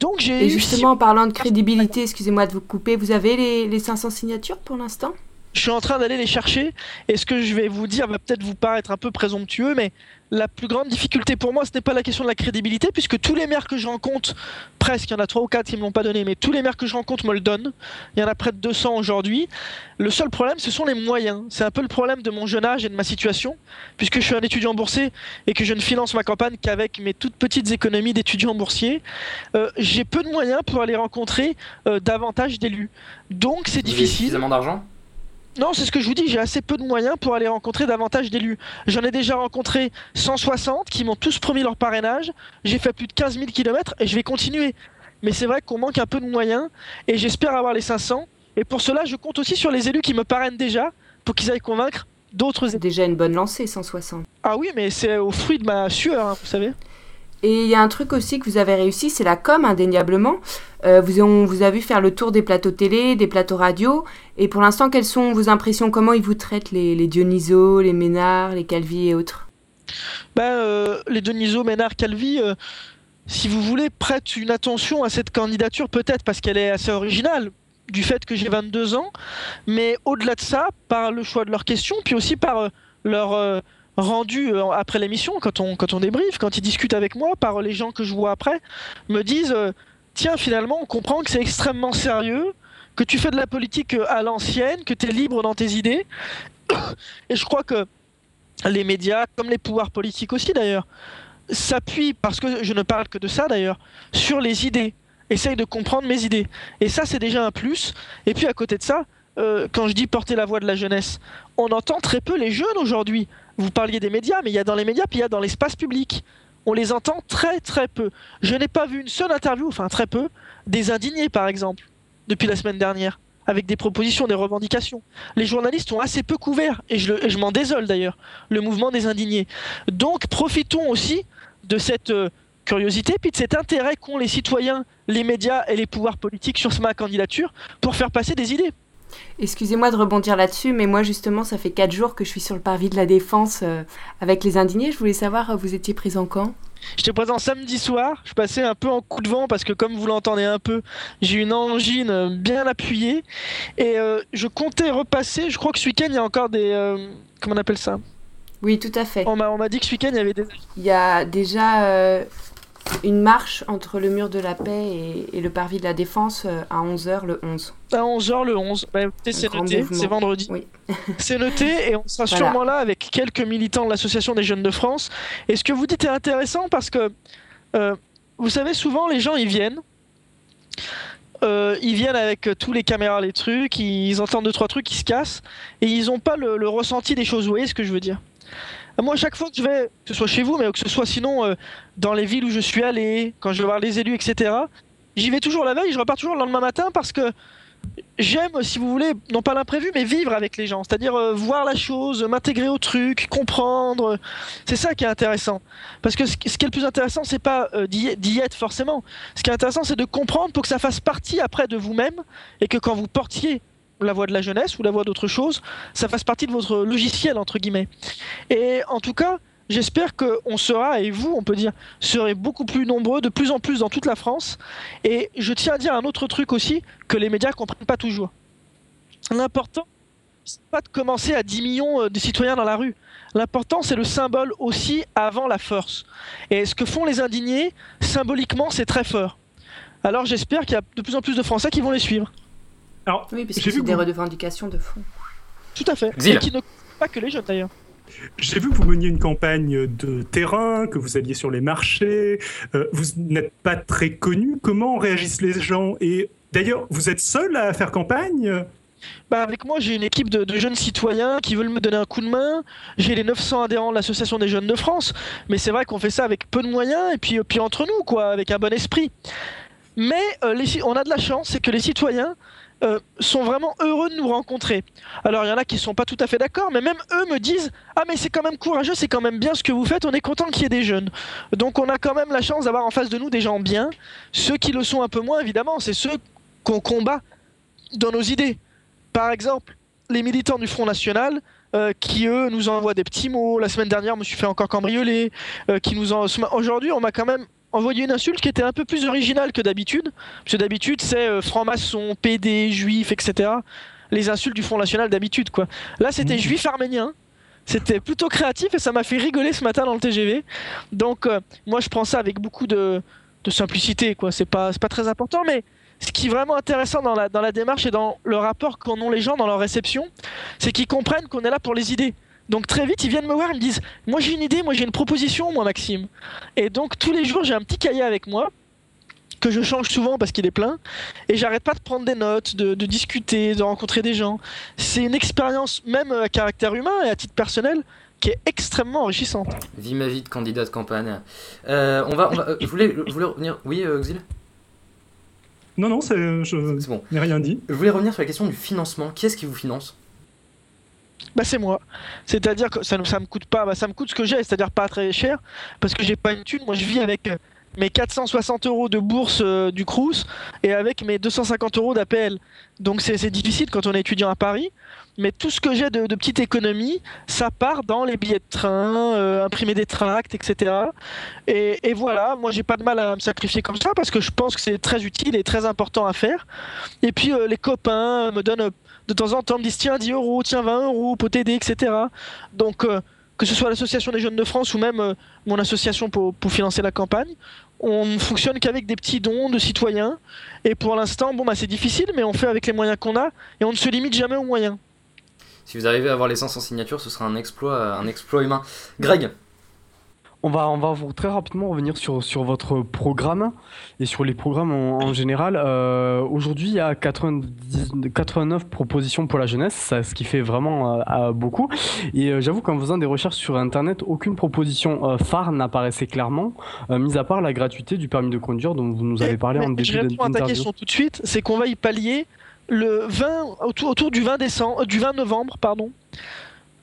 Donc j'ai Et justement en parlant de crédibilité, excusez-moi de vous couper, vous avez les, les 500 signatures pour l'instant? Je suis en train d'aller les chercher. Et ce que je vais vous dire va peut-être vous paraître un peu présomptueux, mais la plus grande difficulté pour moi, ce n'est pas la question de la crédibilité, puisque tous les maires que je rencontre, presque, il y en a trois ou quatre qui me l'ont pas donné, mais tous les maires que je rencontre me le donnent. Il y en a près de 200 aujourd'hui. Le seul problème, ce sont les moyens. C'est un peu le problème de mon jeune âge et de ma situation, puisque je suis un étudiant boursier et que je ne finance ma campagne qu'avec mes toutes petites économies d'étudiants boursiers. Euh, J'ai peu de moyens pour aller rencontrer euh, davantage d'élus. Donc c'est difficile. suffisamment d'argent? Non, c'est ce que je vous dis, j'ai assez peu de moyens pour aller rencontrer davantage d'élus. J'en ai déjà rencontré 160 qui m'ont tous promis leur parrainage. J'ai fait plus de 15 000 km et je vais continuer. Mais c'est vrai qu'on manque un peu de moyens et j'espère avoir les 500. Et pour cela, je compte aussi sur les élus qui me parrainent déjà pour qu'ils aillent convaincre d'autres C'est élus. déjà une bonne lancée, 160. Ah oui, mais c'est au fruit de ma sueur, hein, vous savez. Et il y a un truc aussi que vous avez réussi, c'est la com, indéniablement. Euh, vous, on vous a vu faire le tour des plateaux télé, des plateaux radio. Et pour l'instant, quelles sont vos impressions? Comment ils vous traitent, les, les Dionyso, les Ménard, les Calvi et autres? Euh, les Deniso, Ménard, Calvi, euh, si vous voulez, prêtent une attention à cette candidature, peut-être parce qu'elle est assez originale, du fait que j'ai 22 ans, mais au-delà de ça, par le choix de leurs questions, puis aussi par leur rendu euh, après l'émission, quand on, quand on débriefe, quand ils discutent avec moi, par les gens que je vois après, me disent euh, Tiens, finalement, on comprend que c'est extrêmement sérieux, que tu fais de la politique euh, à l'ancienne, que tu es libre dans tes idées. <coughs> Et je crois que les médias, comme les pouvoirs politiques aussi d'ailleurs, s'appuient, parce que je ne parle que de ça d'ailleurs, sur les idées, essayent de comprendre mes idées. Et ça, c'est déjà un plus. Et puis à côté de ça, quand je dis porter la voix de la jeunesse, on entend très peu les jeunes aujourd'hui. Vous parliez des médias, mais il y a dans les médias, puis il y a dans l'espace public. On les entend très très peu. Je n'ai pas vu une seule interview, enfin très peu, des indignés par exemple, depuis la semaine dernière, avec des propositions, des revendications. Les journalistes ont assez peu couvert, et je, m'en désole d'ailleurs, le mouvement des indignés. Donc profitons aussi de cette euh, curiosité, puis de cet intérêt qu'ont les citoyens, les médias et les pouvoirs politiques sur ma candidature pour faire passer des idées. Excusez-moi de rebondir là-dessus, mais moi justement, ça fait 4 jours que je suis sur le parvis de la Défense euh, avec les indignés. Je voulais savoir, euh, vous étiez pris en quand? J'étais présent samedi soir, je passais un peu en coup de vent parce que comme vous l'entendez un peu, j'ai une angine euh, bien appuyée. Et euh, je comptais repasser, je crois que ce week-end il y a encore des... euh, comment on appelle ça? Oui, tout à fait. On m'a on m'a dit que ce week-end il y avait des... Il y a déjà une marche entre le mur de la paix et, et le parvis de la Défense euh, à 11h le 11. À 11h le 11, Bah, c'est noté, c'est vendredi. Oui. <laughs> C'est noté et on sera Voilà. sûrement là avec quelques militants de l'Association des jeunes de France. Et ce que vous dites est intéressant parce que, euh, vous savez, souvent les gens ils viennent, euh, ils viennent avec tous les caméras, les trucs, ils entendent deux trois trucs, ils se cassent et ils n'ont pas le, le ressenti des choses. Vous voyez ce que je veux dire? Moi, chaque fois que je vais, que ce soit chez vous, mais que ce soit sinon euh, dans les villes où je suis allé, quand je vais voir les élus, etc., j'y vais toujours la veille, je repars toujours le lendemain matin parce que j'aime, si vous voulez, non pas l'imprévu, mais vivre avec les gens. C'est-à-dire euh, voir la chose, m'intégrer au truc, comprendre. C'est ça qui est intéressant. Parce que ce, qui est le plus intéressant, c'est pas euh, d'y être forcément. Ce qui est intéressant, c'est de comprendre pour que ça fasse partie après de vous-même et que quand vous portiez la voix de la jeunesse ou la voix d'autre chose, ça fasse partie de votre logiciel, entre guillemets. Et en tout cas, j'espère qu'on sera, et vous, on peut dire, serez beaucoup plus nombreux, de plus en plus dans toute la France. Et je tiens à dire un autre truc aussi, que les médias comprennent pas toujours. L'important, c'est pas de commencer à 10 millions euh, de citoyens dans la rue. L'important, c'est le symbole aussi avant la force. Et ce que font les indignés, symboliquement, c'est très fort. Alors j'espère qu'il y a de plus en plus de Français qui vont les suivre. Alors, Oui, parce j'ai que vu c'est des vous- revendications de fond. Tout à fait. Et qui ne pas que les jeunes d'ailleurs. J'ai vu que vous meniez une campagne de terrain, que vous alliez sur les marchés. euh, vous n'êtes pas très connu. Comment réagissent les gens? Et d'ailleurs, vous êtes seul à faire campagne? Bah avec moi, j'ai une équipe de, de jeunes citoyens qui veulent me donner un coup de main. J'ai les 900 adhérents de l'Association des jeunes de France. Mais c'est vrai qu'on fait ça avec peu de moyens et puis, puis entre nous, quoi, avec un bon esprit. Mais euh, les on a de la chance, c'est que les citoyens euh, sont vraiment heureux de nous rencontrer. Alors il y en a qui sont pas tout à fait d'accord, mais même eux me disent Ah, mais c'est quand même courageux, c'est quand même bien ce que vous faites, on est content qu'il y ait des jeunes. Donc on a quand même la chance d'avoir en face de nous des gens bien. Ceux qui le sont un peu moins, évidemment, c'est ceux qu'on combat dans nos idées. Par exemple, les militants du Front National, euh, qui eux nous envoient des petits mots. La semaine dernière, je me suis fait encore cambrioler. euh, qui nous en... Aujourd'hui, on m'a quand même envoyé une insulte qui était un peu plus originale que d'habitude. Parce que d'habitude, c'est euh, franc-maçon, PD, juif, etc. Les insultes du Front National d'habitude, quoi. Là, c'était juif arménien. C'était plutôt créatif et ça m'a fait rigoler ce matin dans le TGV. Donc, euh, moi, je prends ça avec beaucoup de, de simplicité, quoi. C'est pas, pas très important, mais ce qui est vraiment intéressant dans la, dans la démarche et dans le rapport qu'en ont les gens dans leur réception, c'est qu'ils comprennent qu'on est là pour les idées. Donc très vite, ils viennent me voir, ils me disent Moi j'ai une idée, moi j'ai une proposition, moi Maxime. Et donc tous les jours, j'ai un petit cahier avec moi que je change souvent parce qu'il est plein et j'arrête pas de prendre des notes, de, de discuter, de rencontrer des gens. C'est une expérience même à caractère humain et à titre personnel qui est extrêmement enrichissante. Vie ma vie de candidat de campagne. Euh, on va, on va, euh, je voulais, je voulais revenir. Oui, euh, Xil? Non, non, c'est- je C'est bon. n'ai rien dit. Je voulais revenir sur la question du financement? Qui est-ce qui vous finance? Bah c'est moi. C'est-à-dire que ça, ne- ça me coûte pas, bah, ça me coûte ce que j'ai, c'est-à-dire pas très cher, parce que j'ai pas une thune. Moi je vis avec euh, mes 460 euros de bourse euh, du Crous et avec mes 250 euros d'APL. Donc c'est difficile quand on est étudiant à Paris. Mais tout ce que j'ai de, petite économie, ça part dans les billets de train, euh, imprimer des tracts, etc. Et, et voilà, moi j'ai pas de mal à me sacrifier comme ça parce que je pense que c'est très utile et très important à faire. Et puis les copains me donnent de temps en temps, me disent tiens 10 euros, tiens 20 euros pour t'aider, etc. Donc euh, que ce soit l'association des jeunes de France ou même euh, mon association pour, financer la campagne, on ne fonctionne qu'avec des petits dons de citoyens. Et pour l'instant, bon bah c'est difficile, mais on fait avec les moyens qu'on a et on ne se limite jamais aux moyens. Si vous arrivez à avoir les 500 signatures, ce sera un exploit, un exploit humain. Greg, On va, on va vous très rapidement revenir sur, sur votre programme et sur les programmes en, en général. Euh, Aujourd'hui, il y a 90 89 propositions pour la jeunesse, ça, ce qui fait vraiment euh, beaucoup. Et euh, j'avoue qu'en faisant des recherches sur Internet, aucune proposition phare n'apparaissait clairement, mis à part la gratuité du permis de conduire dont vous nous avez parlé en début je réponds à ta d'interview. question tout de suite, c'est qu'on va y pallier le 20 autour, autour du 20 décembre, du 20 novembre, pardon.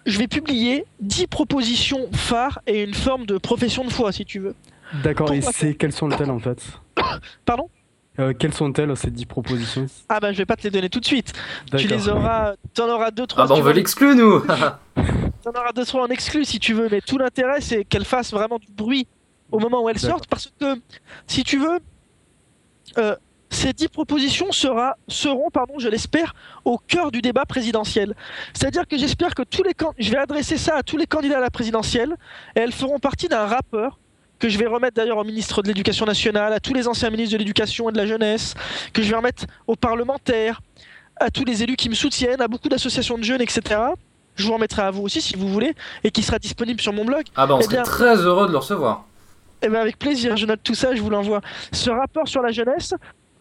Je vais publier 10 propositions phares et une forme de profession de foi, si tu veux. D'accord, et c'est quelles sont-elles en fait? <coughs> Pardon? Euh, Quelles sont-elles ces 10 propositions? Ah bah je vais pas te les donner tout de suite. Tu les auras, t'en auras deux trois. ah bah on tu veut veux. l'exclure nous <laughs> <laughs> T'en auras deux trois en exclu si tu veux, mais tout l'intérêt c'est qu'elles fassent vraiment du bruit au moment où elles sortent, parce que si tu veux, euh, ces dix propositions sera, seront, pardon, je l'espère, au cœur du débat présidentiel. C'est-à-dire que j'espère que tous les je vais adresser ça à tous les candidats à la présidentielle, et elles feront partie d'un rappeur que je vais remettre d'ailleurs au ministre de l'Éducation nationale, à tous les anciens ministres de l'Éducation et de la Jeunesse, que je vais remettre aux parlementaires, à tous les élus qui me soutiennent, à beaucoup d'associations de jeunes, etc. Je vous remettrai à vous aussi si vous voulez, et qui sera disponible sur mon blog. Ah bah on Eh serait bien- très heureux de le recevoir. Eh ben avec plaisir, je note tout ça, je vous l'envoie. Ce rapport sur la jeunesse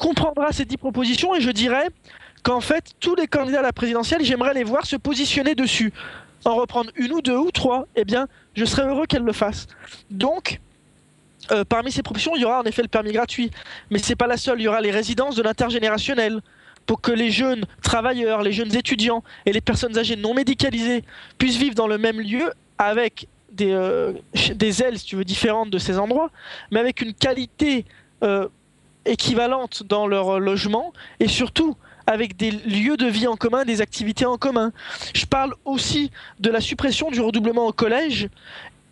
comprendra ces dix propositions et je dirais qu'en fait, tous les candidats à la présidentielle, j'aimerais les voir se positionner dessus. En reprendre une ou deux ou trois, eh bien, je serais heureux qu'elles le fassent. Donc, euh, parmi ces propositions, il y aura en effet le permis gratuit, mais c'est pas la seule. Il y aura les résidences de l'intergénérationnel pour que les jeunes travailleurs, les jeunes étudiants et les personnes âgées non médicalisées puissent vivre dans le même lieu avec des, euh, ailes, si tu veux, différentes de ces endroits, mais avec une qualité euh, équivalente dans leur logement et surtout avec des lieux de vie en commun, des activités en commun. Je parle aussi de la suppression du redoublement au collège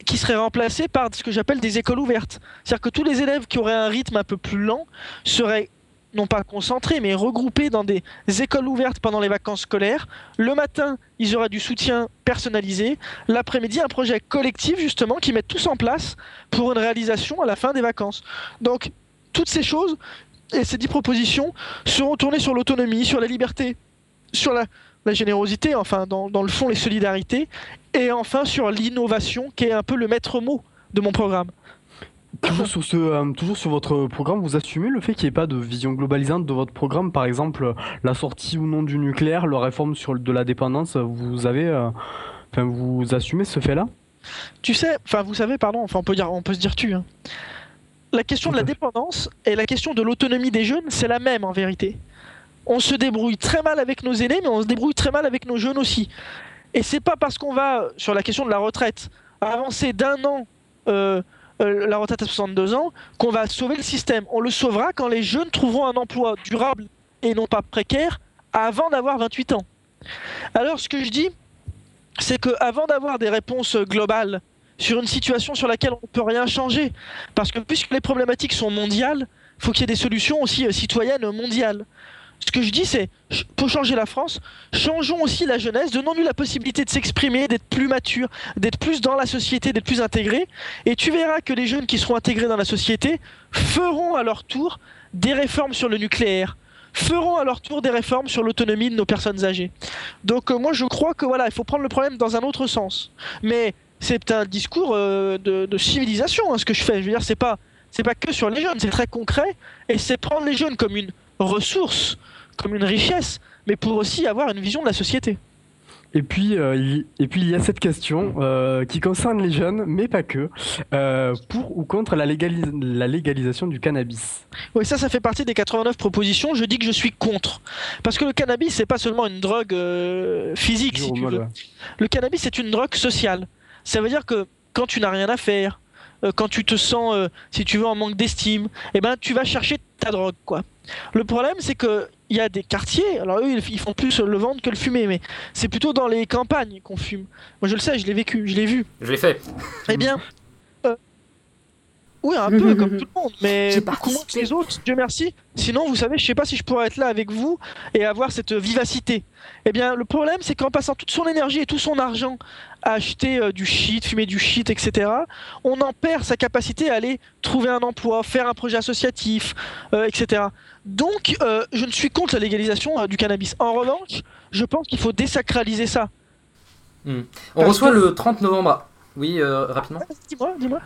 qui serait remplacé par ce que j'appelle des écoles ouvertes. C'est-à-dire que tous les élèves qui auraient un rythme un peu plus lent seraient non pas concentrés, mais regroupés dans des écoles ouvertes pendant les vacances scolaires. Le matin, ils auraient du soutien personnalisé. L'après-midi, un projet collectif, justement, qui met tous en place pour une réalisation à la fin des vacances. Donc, toutes ces choses et ces dix propositions seront tournées sur l'autonomie, sur la liberté, sur la, la générosité, enfin, dans, dans le fond, les solidarités, et enfin sur l'innovation, qui est un peu le maître mot de mon programme. Toujours sur, ce, euh, toujours sur votre programme, vous assumez le fait qu'il n'y ait pas de vision globalisante de votre programme, par exemple la sortie ou non du nucléaire, la réforme sur de la dépendance, vous avez, euh, enfin vous assumez ce fait-là? Tu sais, enfin vous savez, pardon, enfin on peut dire, on peut se dire tu. hein. La question de la dépendance et la question de l'autonomie des jeunes, c'est la même en vérité. On se débrouille très mal avec nos aînés, mais on se débrouille très mal avec nos jeunes aussi. Et c'est pas parce qu'on va sur la question de la retraite avancer d'un an euh, euh, la retraite à 62 ans qu'on va sauver le système. On le sauvera quand les jeunes trouveront un emploi durable et non pas précaire avant d'avoir 28 ans. Alors ce que je dis, c'est que avant d'avoir des réponses globales sur une situation sur laquelle on ne peut rien changer, parce que puisque les problématiques sont mondiales, il faut qu'il y ait des solutions aussi euh, citoyennes mondiales. Ce que je dis, c'est pour changer la France, changeons aussi la jeunesse, donnons-lui la possibilité de s'exprimer, d'être plus mature, d'être plus dans la société, d'être plus intégré. Et tu verras que les jeunes qui seront intégrés dans la société feront à leur tour des réformes sur le nucléaire, feront à leur tour des réformes sur l'autonomie de nos personnes âgées. Donc euh, moi je crois que voilà, il faut prendre le problème dans un autre sens. Mais c'est un discours euh, de, de civilisation hein, ce que je fais. Je veux dire, c'est pas c'est pas que sur les jeunes, c'est très concret et c'est prendre les jeunes comme une ressource, comme une richesse, mais pour aussi avoir une vision de la société. Et puis, euh, il, et puis il y a cette question euh, qui concerne les jeunes, mais pas que. Euh, pour ou contre la, légalis- la légalisation du cannabis Oui, ça, ça fait partie des 89 propositions. Je dis que je suis contre. Parce que le cannabis, c'est pas seulement une drogue physique, si tu veux. Le cannabis, c'est une drogue sociale. Ça veut dire que quand tu n'as rien à faire, euh, quand tu te sens, euh, si tu veux, en manque d'estime, eh ben, tu vas chercher ta drogue, quoi. Le problème, c'est que il y a des quartiers, alors eux, ils font plus le vendre que le fumer, mais c'est plutôt dans les campagnes qu'on fume. Moi, je le sais, je l'ai vécu, je l'ai vu. Je l'ai fait. Eh bien, oui, un peu comme tout le monde, mais beaucoup moins que les autres, Dieu merci. Sinon, vous savez, je sais pas si je pourrais être là avec vous et avoir cette vivacité. Eh bien, le problème, c'est qu'en passant toute son énergie et tout son argent à acheter euh, du shit, fumer du shit, etc., on en perd sa capacité à aller trouver un emploi, faire un projet associatif, euh, etc. Donc, euh, je ne suis contre la légalisation euh, du cannabis. En revanche, je pense qu'il faut désacraliser ça. On Parce reçoit que- le 30 novembre. Oui, euh, rapidement. Dis-moi, dis-moi.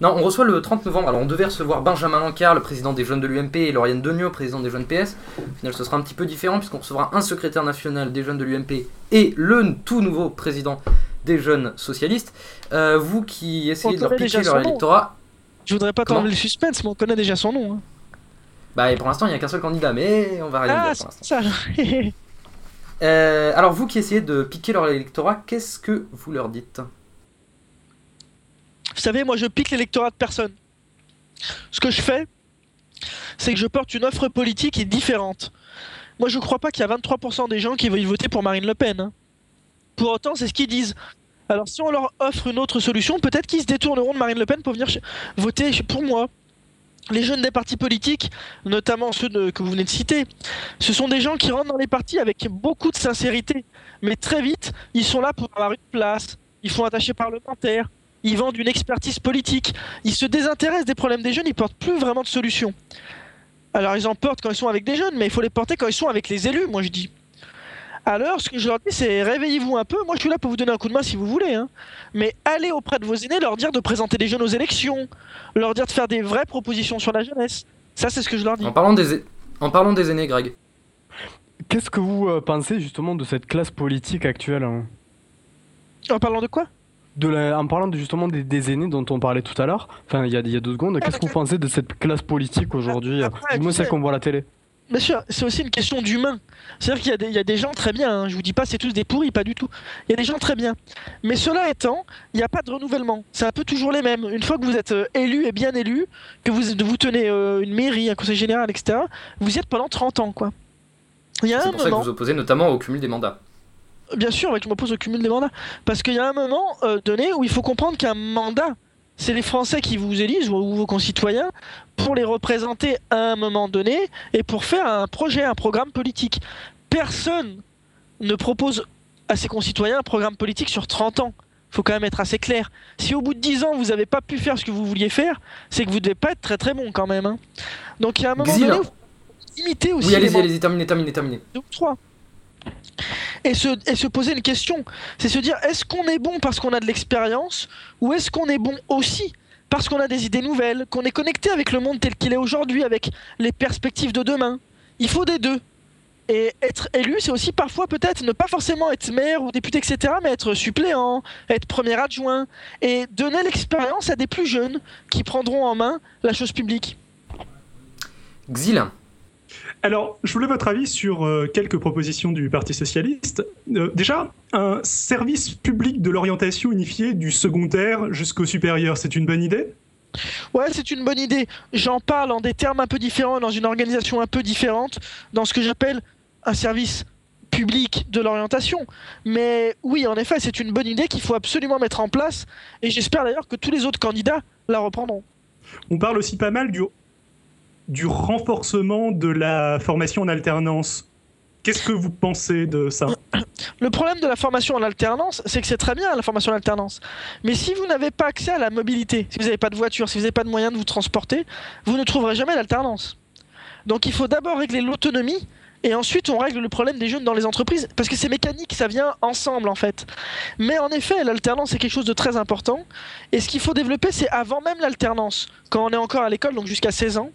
Non, on reçoit le 30 novembre. Alors, on devait recevoir Benjamin Lancard, le président des jeunes de l'UMP, et Lauriane Degnaud, président des jeunes PS. Au final, ce sera un petit peu différent, puisqu'on recevra un secrétaire national des jeunes de l'UMP et le tout nouveau président des jeunes socialistes. Euh, vous qui essayez On de leur piquer leur électorat, Je voudrais pas t'enlever le suspense, mais on connaît déjà son nom. hein. bah, et pour l'instant, il n'y a qu'un seul candidat, mais on va rien Ah, dire pour c'est l'instant. ça. Euh, alors, vous qui essayez de piquer leur électorat, qu'est-ce que vous leur dites? Vous savez, moi je pique l'électorat de personne. Ce que je fais, c'est que je porte une offre politique qui est différente. Moi je crois pas qu'il y a 23% des gens qui veuillent voter pour Marine Le Pen. hein. Pour autant, c'est ce qu'ils disent. Alors si on leur offre une autre solution, peut-être qu'ils se détourneront de Marine Le Pen pour venir voter pour moi. Les jeunes des partis politiques, notamment ceux que vous venez de citer, ce sont des gens qui rentrent dans les partis avec beaucoup de sincérité. Mais très vite, ils sont là pour avoir une place, ils font attacher parlementaire, ils vendent une expertise politique, ils se désintéressent des problèmes des jeunes, ils portent plus vraiment de solutions. Alors ils en portent quand ils sont avec des jeunes, mais il faut les porter quand ils sont avec les élus, moi je dis. Alors ce que je leur dis c'est réveillez-vous un peu, moi je suis là pour vous donner un coup de main si vous voulez, hein. mais allez auprès de vos aînés, leur dire de présenter des jeunes aux élections, leur dire de faire des vraies propositions sur la jeunesse. Ça c'est ce que je leur dis. en parlant, des... en parlant des aînés, Greg. Qu'est-ce que vous euh, pensez justement de cette classe politique actuelle hein? En parlant de quoi? De la, en parlant de, justement des, des aînés dont on parlait tout à l'heure, enfin il y a, il y a deux secondes, qu'est-ce que vous pensez de cette classe politique aujourd'hui, euh, du moins celle qu'on voit à la télé? Bien sûr, c'est aussi une question d'humain. C'est-à-dire qu'il y, a des- il y a des gens très bien, hein, je vous dis pas c'est tous des pourris, pas du tout. Il y a des gens très bien. Mais cela étant, il n'y a pas de renouvellement. C'est un peu toujours les mêmes. Une fois que vous êtes euh, élu et bien élu, que vous, vous tenez euh, une mairie, un conseil général, etc., vous y êtes pendant 30 ans, quoi. C'est pour ça que vous opposez notamment au cumul des mandats. Bien sûr, ouais, je m'oppose au cumul des mandats, parce qu'il y a un moment euh, donné où il faut comprendre qu'un mandat, c'est les Français qui vous élisent, ou vos concitoyens, pour les représenter à un moment donné, et pour faire un projet, un programme politique. Personne ne propose à ses concitoyens un programme politique sur 30 ans. faut quand même être assez clair. Si au bout de 10 ans, vous n'avez pas pu faire ce que vous vouliez faire, c'est que vous devez pas être très très bon quand même. hein. Donc il y a un moment Xil. donné où il faut limiter aussi Oui, allez-y, allez-y, terminez, terminez, terminez. deux ou trois. Et se, poser une question, c'est se dire est-ce qu'on est bon parce qu'on a de l'expérience ou est-ce qu'on est bon aussi parce qu'on a des idées nouvelles, qu'on est connecté avec le monde tel qu'il est aujourd'hui, avec les perspectives de demain? Il faut des deux. Et être élu, c'est aussi parfois peut-être ne pas forcément être maire ou député, etc., mais être suppléant, être premier adjoint, et donner l'expérience à des plus jeunes qui prendront en main la chose publique. Xil, Alors, je voulais votre avis sur euh, quelques propositions du Parti socialiste. Euh, déjà, un service public de l'orientation unifié du secondaire jusqu'au supérieur, c'est une bonne idée? Ouais, c'est une bonne idée. J'en parle en des termes un peu différents, dans une organisation un peu différente, dans ce que j'appelle un service public de l'orientation. Mais oui, en effet, c'est une bonne idée qu'il faut absolument mettre en place, et j'espère d'ailleurs que tous les autres candidats la reprendront. On parle aussi pas mal du, du renforcement de la formation en alternance. Qu'est-ce que vous pensez de ça? Le problème de la formation en alternance, c'est que c'est très bien la formation en alternance. Mais si vous n'avez pas accès à la mobilité, si vous n'avez pas de voiture, si vous n'avez pas de moyens de vous transporter, vous ne trouverez jamais l'alternance. Donc il faut d'abord régler l'autonomie et ensuite on règle le problème des jeunes dans les entreprises parce que c'est mécanique, ça vient ensemble en fait. Mais en effet, l'alternance est quelque chose de très important et ce qu'il faut développer, c'est avant même l'alternance, quand on est encore à l'école, donc jusqu'à 16 ans,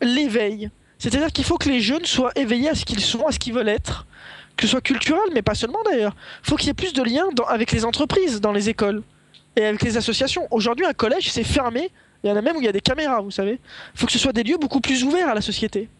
l'éveil. C'est-à-dire qu'il faut que les jeunes soient éveillés à ce qu'ils sont, à ce qu'ils veulent être que ce soit culturel, mais pas seulement d'ailleurs. Il faut qu'il y ait plus de liens dans- avec les entreprises dans les écoles et avec les associations. Aujourd'hui, un collège, c'est fermé. Il y en a même où il y a des caméras, vous savez. Il faut que ce soit des lieux beaucoup plus ouverts à la société.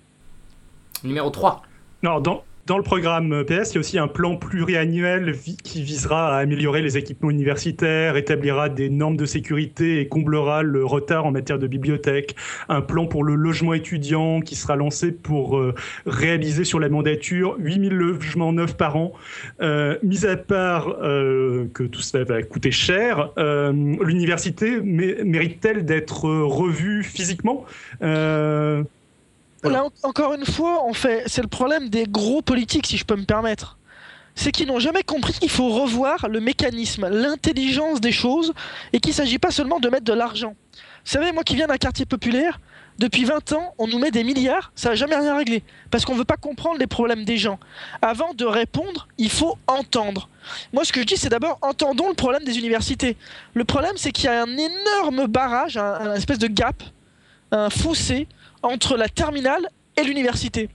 numéro 3. Non, dans, dans le programme PS, il y a aussi un plan pluriannuel qui visera à améliorer les équipements universitaires, établira des normes de sécurité et comblera le retard en matière de bibliothèque. Un plan pour le logement étudiant qui sera lancé pour euh, réaliser sur la mandature 8000 logements neufs par an. Euh, mis à part euh, que tout cela va coûter cher, l'université mé- mérite-t-elle d'être revue physiquement? Là, en- encore une fois, on fait, c'est le problème des gros politiques, si je peux me permettre. C'est qu'ils n'ont jamais compris qu'il faut revoir le mécanisme, l'intelligence des choses, et qu'il ne s'agit pas seulement de mettre de l'argent. Vous savez, moi qui viens d'un quartier populaire, depuis 20 ans, on nous met des milliards, ça n'a jamais rien réglé. Parce qu'on ne veut pas comprendre les problèmes des gens. Avant de répondre, il faut entendre. Moi, ce que je dis, c'est d'abord entendons le problème des universités. Le problème, c'est qu'il y a un énorme barrage, un, un espèce de gap, un fossé entre la terminale et l'université.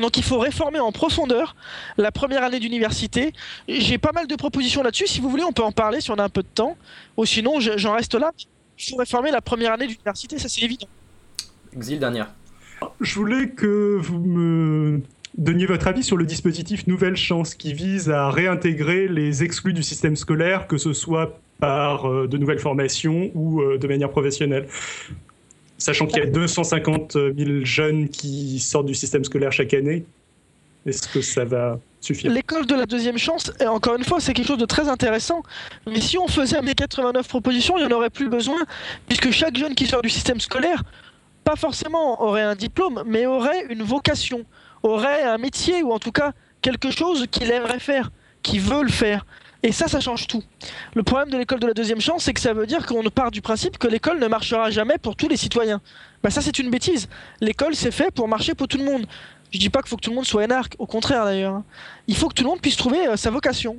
Donc il faut réformer en profondeur la première année d'université. J'ai pas mal de propositions là-dessus. Si vous voulez, on peut en parler si on a un peu de temps. Ou sinon, je- j'en reste là. Il faut réformer la première année d'université, ça c'est évident. Xil, dernière. Je voulais que vous me donniez votre avis sur le dispositif Nouvelle Chance qui vise à réintégrer les exclus du système scolaire, que ce soit par euh, de nouvelles formations ou euh, de manière professionnelle. Sachant qu'il y a 250 000 jeunes qui sortent du système scolaire chaque année, est-ce que ça va suffire? L'école de la deuxième chance, et encore une fois, c'est quelque chose de très intéressant. Mais si on faisait mes 89 propositions, il n'y en aurait plus besoin, puisque chaque jeune qui sort du système scolaire, pas forcément aurait un diplôme, mais aurait une vocation, aurait un métier, ou en tout cas quelque chose qu'il aimerait faire, qu'il veut le faire. Et ça, ça change tout. Le problème de l'école de la deuxième chance, c'est que ça veut dire qu'on part du principe que l'école ne marchera jamais pour tous les citoyens. Bah ça, c'est une bêtise. L'école, c'est fait pour marcher pour tout le monde. Je dis pas qu'il faut que tout le monde soit énarque, au contraire d'ailleurs. Il faut que tout le monde puisse trouver euh, sa vocation.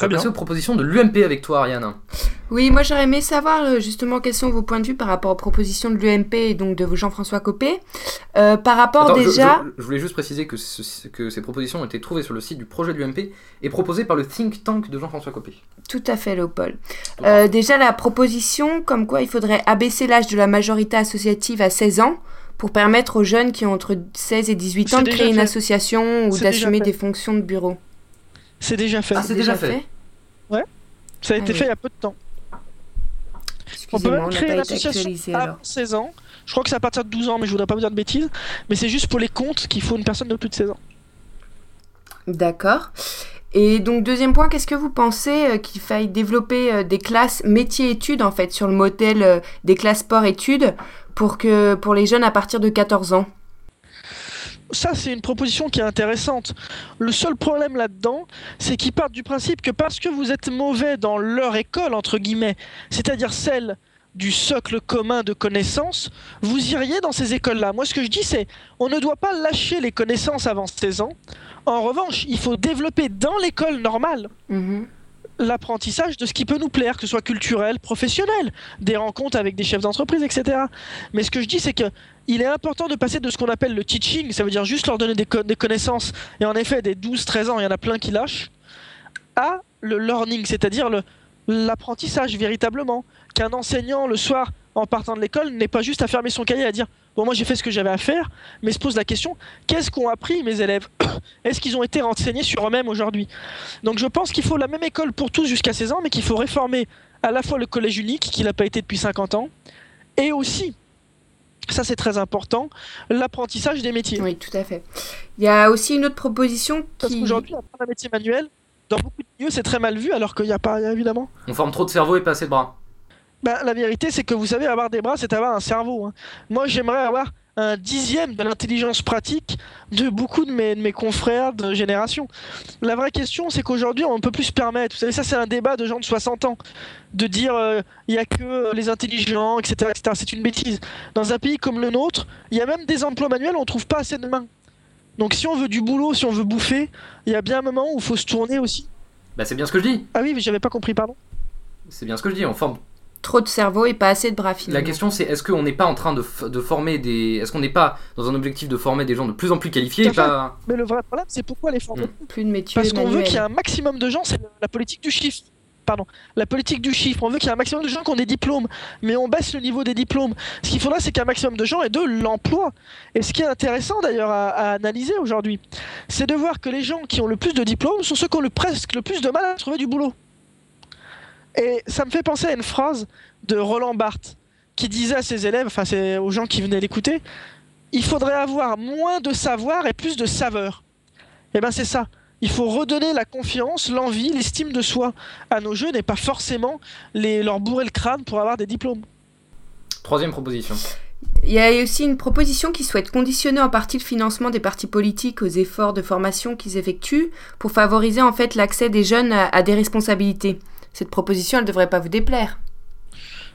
Va bien. aux propositions de l'UMP avec toi, Ariane. Oui, moi j'aurais aimé savoir euh, justement quels sont vos points de vue par rapport aux propositions de l'UMP et donc de Jean-François Copé. Euh, par rapport Attends, déjà... je, je voulais juste préciser que, ce- que ces propositions ont été trouvées sur le site du projet de l'UMP et proposées par le think tank de Jean-François Copé. Tout à fait, Léopold. Euh, déjà, la proposition comme quoi il faudrait abaisser l'âge de la majorité associative à 16 ans pour permettre aux jeunes qui ont entre 16 et 18 C'est ans de créer une association ou d'assumer des fonctions de bureau. C'est déjà fait. Ah, c'est déjà fait. Ça a été Ah fait oui. il y a peu de temps. On peut même créer pas une été association actualisé avant alors. 16 ans. Je crois que c'est à partir de 12 ans, mais je voudrais pas vous dire de bêtises. Mais c'est juste pour les comptes qu'il faut une personne de plus de 16 ans. D'accord. Et donc deuxième point, qu'est-ce que vous pensez euh, qu'il faille développer euh, des classes métiers-études en fait sur le modèle euh, des classes sport-études pour que pour les jeunes à partir de 14 ans? Ça, c'est une proposition qui est intéressante. Le seul problème là-dedans, c'est qu'ils partent du principe que parce que vous êtes mauvais dans leur école, entre guillemets, c'est-à-dire celle du socle commun de connaissances, vous iriez dans ces écoles-là. Moi, ce que je dis, c'est on ne doit pas lâcher les connaissances avant 16 ans. En revanche, il faut développer dans l'école normale Mhm. L'apprentissage de ce qui peut nous plaire, que ce soit culturel, professionnel, des rencontres avec des chefs d'entreprise, etc. Mais ce que je dis, c'est que il est important de passer de ce qu'on appelle le teaching, ça veut dire juste leur donner des, co- des connaissances, et en effet, des 12-13 ans, il y en a plein qui lâchent, à le learning, c'est-à-dire l'apprentissage véritablement. Qu'un enseignant, le soir, en partant de l'école, n'est pas juste à fermer son cahier et à dire Bon, moi j'ai fait ce que j'avais à faire, mais se pose la question qu'est-ce qu'ont appris mes élèves <coughs> Est-ce qu'ils ont été renseignés sur eux-mêmes aujourd'hui? Donc je pense qu'il faut la même école pour tous jusqu'à 16 ans, mais qu'il faut réformer à la fois le collège unique, qui n'a pas été depuis 50 ans, et aussi, ça c'est très important, l'apprentissage des métiers. Oui, tout à fait. Il y a aussi une autre proposition Parce qui... qu'aujourd'hui, apprendre un métier manuel, dans beaucoup de milieux, c'est très mal vu, alors qu'il n'y a pas, évidemment. On forme trop de cerveau et pas assez de bras. Ben, la vérité, c'est que vous savez, avoir des bras, c'est avoir un cerveau. hein. Moi, j'aimerais avoir un dixième de l'intelligence pratique de beaucoup de mes, de mes confrères de génération. La vraie question, c'est qu'aujourd'hui, on ne peut plus se permettre. Vous savez, ça, c'est un débat de gens de 60 ans. De dire, euh, il n'y a que euh, les intelligents, etc. etc. C'est une bêtise. Dans un pays comme le nôtre, il y a même des emplois manuels, on ne trouve pas assez de mains. Donc, si on veut du boulot, si on veut bouffer, il y a bien un moment où il faut se tourner aussi. Bah, c'est bien ce que je dis. Ah oui, mais j'avais pas compris, pardon. C'est bien ce que je dis. On forme Trop de cerveau et pas assez de bras La finalement. question c'est est-ce qu'on n'est pas en train de, former des. Est-ce qu'on n'est pas dans un objectif de former des gens de plus en plus qualifiés et pas. Mais le vrai problème, c'est pourquoi les former Plus de métiers Parce qu'on veut qu'il y ait un maximum de gens, c'est la politique du chiffre. Pardon, la politique du chiffre. On veut qu'il y ait un maximum de gens qui ont des diplômes, mais on baisse le niveau des diplômes. Ce qu'il faudra, c'est qu'un maximum de gens aient de l'emploi. Et ce qui est intéressant d'ailleurs à, à analyser aujourd'hui, c'est de voir que les gens qui ont le plus de diplômes sont ceux qui ont le presque le plus de mal à trouver du boulot. Et ça me fait penser à une phrase de Roland Barthes qui disait à ses élèves, enfin c'est aux gens qui venaient l'écouter, il faudrait avoir moins de savoir et plus de saveur. Et ben c'est ça. Il faut redonner la confiance, l'envie, l'estime de soi à nos jeunes et pas forcément les, leur bourrer le crâne pour avoir des diplômes. Troisième proposition. Il y a aussi une proposition qui souhaite conditionner en partie le financement des partis politiques aux efforts de formation qu'ils effectuent pour favoriser en fait l'accès des jeunes à, à des responsabilités. Cette proposition, elle devrait pas vous déplaire.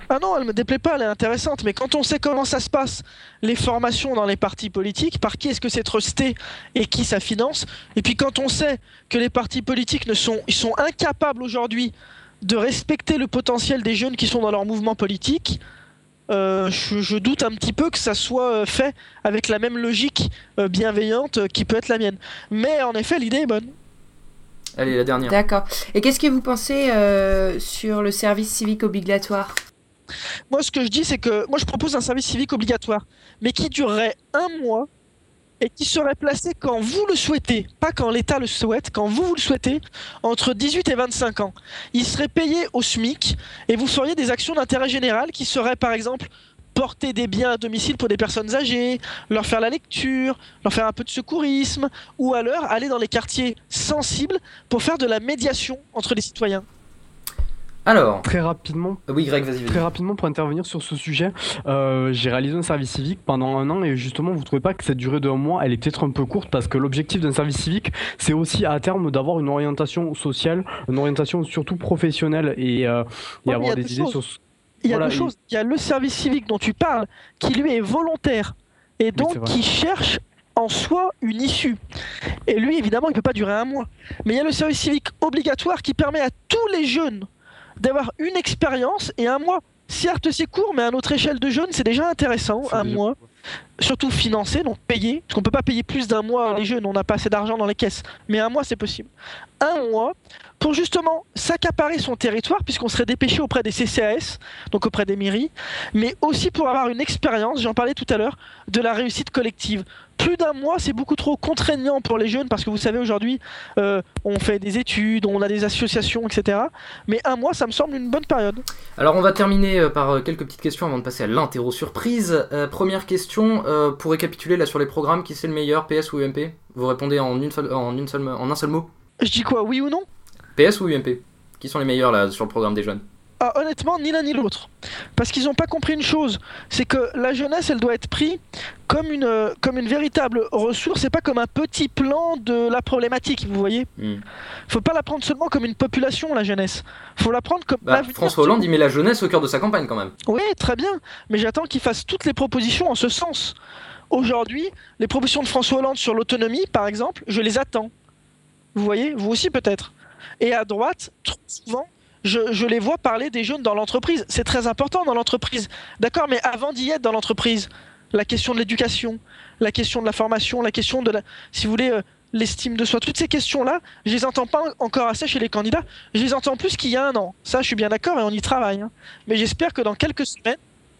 Ah non, elle me déplaît pas, elle est intéressante, mais quand on sait comment ça se passe, les formations dans les partis politiques, par qui est-ce que c'est trusté et qui ça finance, et puis quand on sait que les partis politiques ne sont, incapables aujourd'hui de respecter le potentiel des jeunes qui sont dans leur mouvement politique, euh, je, doute un petit peu que ça soit euh, fait avec la même logique euh, bienveillante qui peut être la mienne. Mais en effet, l'idée est bonne. Allez, la dernière. D'accord. Et qu'est-ce que vous pensez euh, sur le service civique obligatoire? Moi, ce que je dis, c'est que moi, je propose un service civique obligatoire, mais qui durerait un mois et qui serait placé quand vous le souhaitez, pas quand l'État le souhaite, quand vous, vous le souhaitez, entre 18 et 25 ans. Il serait payé au SMIC et vous feriez des actions d'intérêt général qui seraient, par exemple, porter des biens à domicile pour des personnes âgées, leur faire la lecture, leur faire un peu de secourisme, ou alors aller dans les quartiers sensibles pour faire de la médiation entre les citoyens. Alors, Très rapidement, oui, Greg, vas-y, Très rapidement pour intervenir sur ce sujet, euh, j'ai réalisé un service civique pendant un an et justement vous trouvez pas que cette durée d'un mois elle est peut-être un peu courte parce que l'objectif d'un service civique c'est aussi à terme d'avoir une orientation sociale, une orientation surtout professionnelle et, euh, et Ouais, avoir des idées choses. sur ce- Il y a Voilà, deux choses. Il y a le service civique dont tu parles, qui lui est volontaire et donc qui cherche en soi une issue. Et lui, évidemment, il peut pas durer un mois. Mais il y a le service civique obligatoire qui permet à tous les jeunes d'avoir une expérience et un mois. Certes, c'est court, mais à notre échelle de jeunes, c'est déjà intéressant, un déjà- mois. Surtout financé, donc payé, parce qu'on peut pas payer plus d'un mois les jeunes, on n'a pas assez d'argent dans les caisses. Mais un mois, c'est possible. Un mois pour justement s'accaparer son territoire, puisqu'on serait dépêché auprès des CCAS, donc auprès des mairies, mais aussi pour avoir une expérience, j'en parlais tout à l'heure, de la réussite collective. Plus d'un mois, c'est beaucoup trop contraignant pour les jeunes, parce que vous savez, aujourd'hui, euh, on fait des études, on a des associations, etc. Mais un mois, ça me semble une bonne période. Alors on va terminer euh, par euh, quelques petites questions avant de passer à l'interro surprise. Première question, euh, pour récapituler là sur les programmes, qui c'est le meilleur, PS ou UMP Vous répondez en, une seule, en, une seule, en un seul mot. Je dis quoi, oui ou non? PS ou UMP Qui sont les meilleurs là sur le programme des jeunes? Honnêtement, ni l'un ni l'autre. Parce qu'ils n'ont pas compris une chose, c'est que la jeunesse, elle doit être prise comme une, euh, comme une véritable ressource et pas comme un petit plan de la problématique, vous voyez Hmm. Faut pas la prendre seulement comme une population, la jeunesse. Faut la prendre comme Bah, François Hollande il met la jeunesse au cœur de sa campagne quand même. Oui, très bien, mais j'attends qu'il fasse toutes les propositions en ce sens. Aujourd'hui, les propositions de François Hollande sur l'autonomie, par exemple, je les attends. Vous voyez, vous aussi peut-être. Et à droite, trop souvent, je, les vois parler des jeunes dans l'entreprise. C'est très important dans l'entreprise. D'accord, mais avant d'y être dans l'entreprise, la question de l'éducation, la question de la formation, la question de la, si vous voulez, euh, l'estime de soi, toutes ces questions-là, je les entends pas encore assez chez les candidats. Je les entends plus qu'il y a un an. Ça, je suis bien d'accord et on y travaille. hein. Mais j'espère que dans quelques semaines,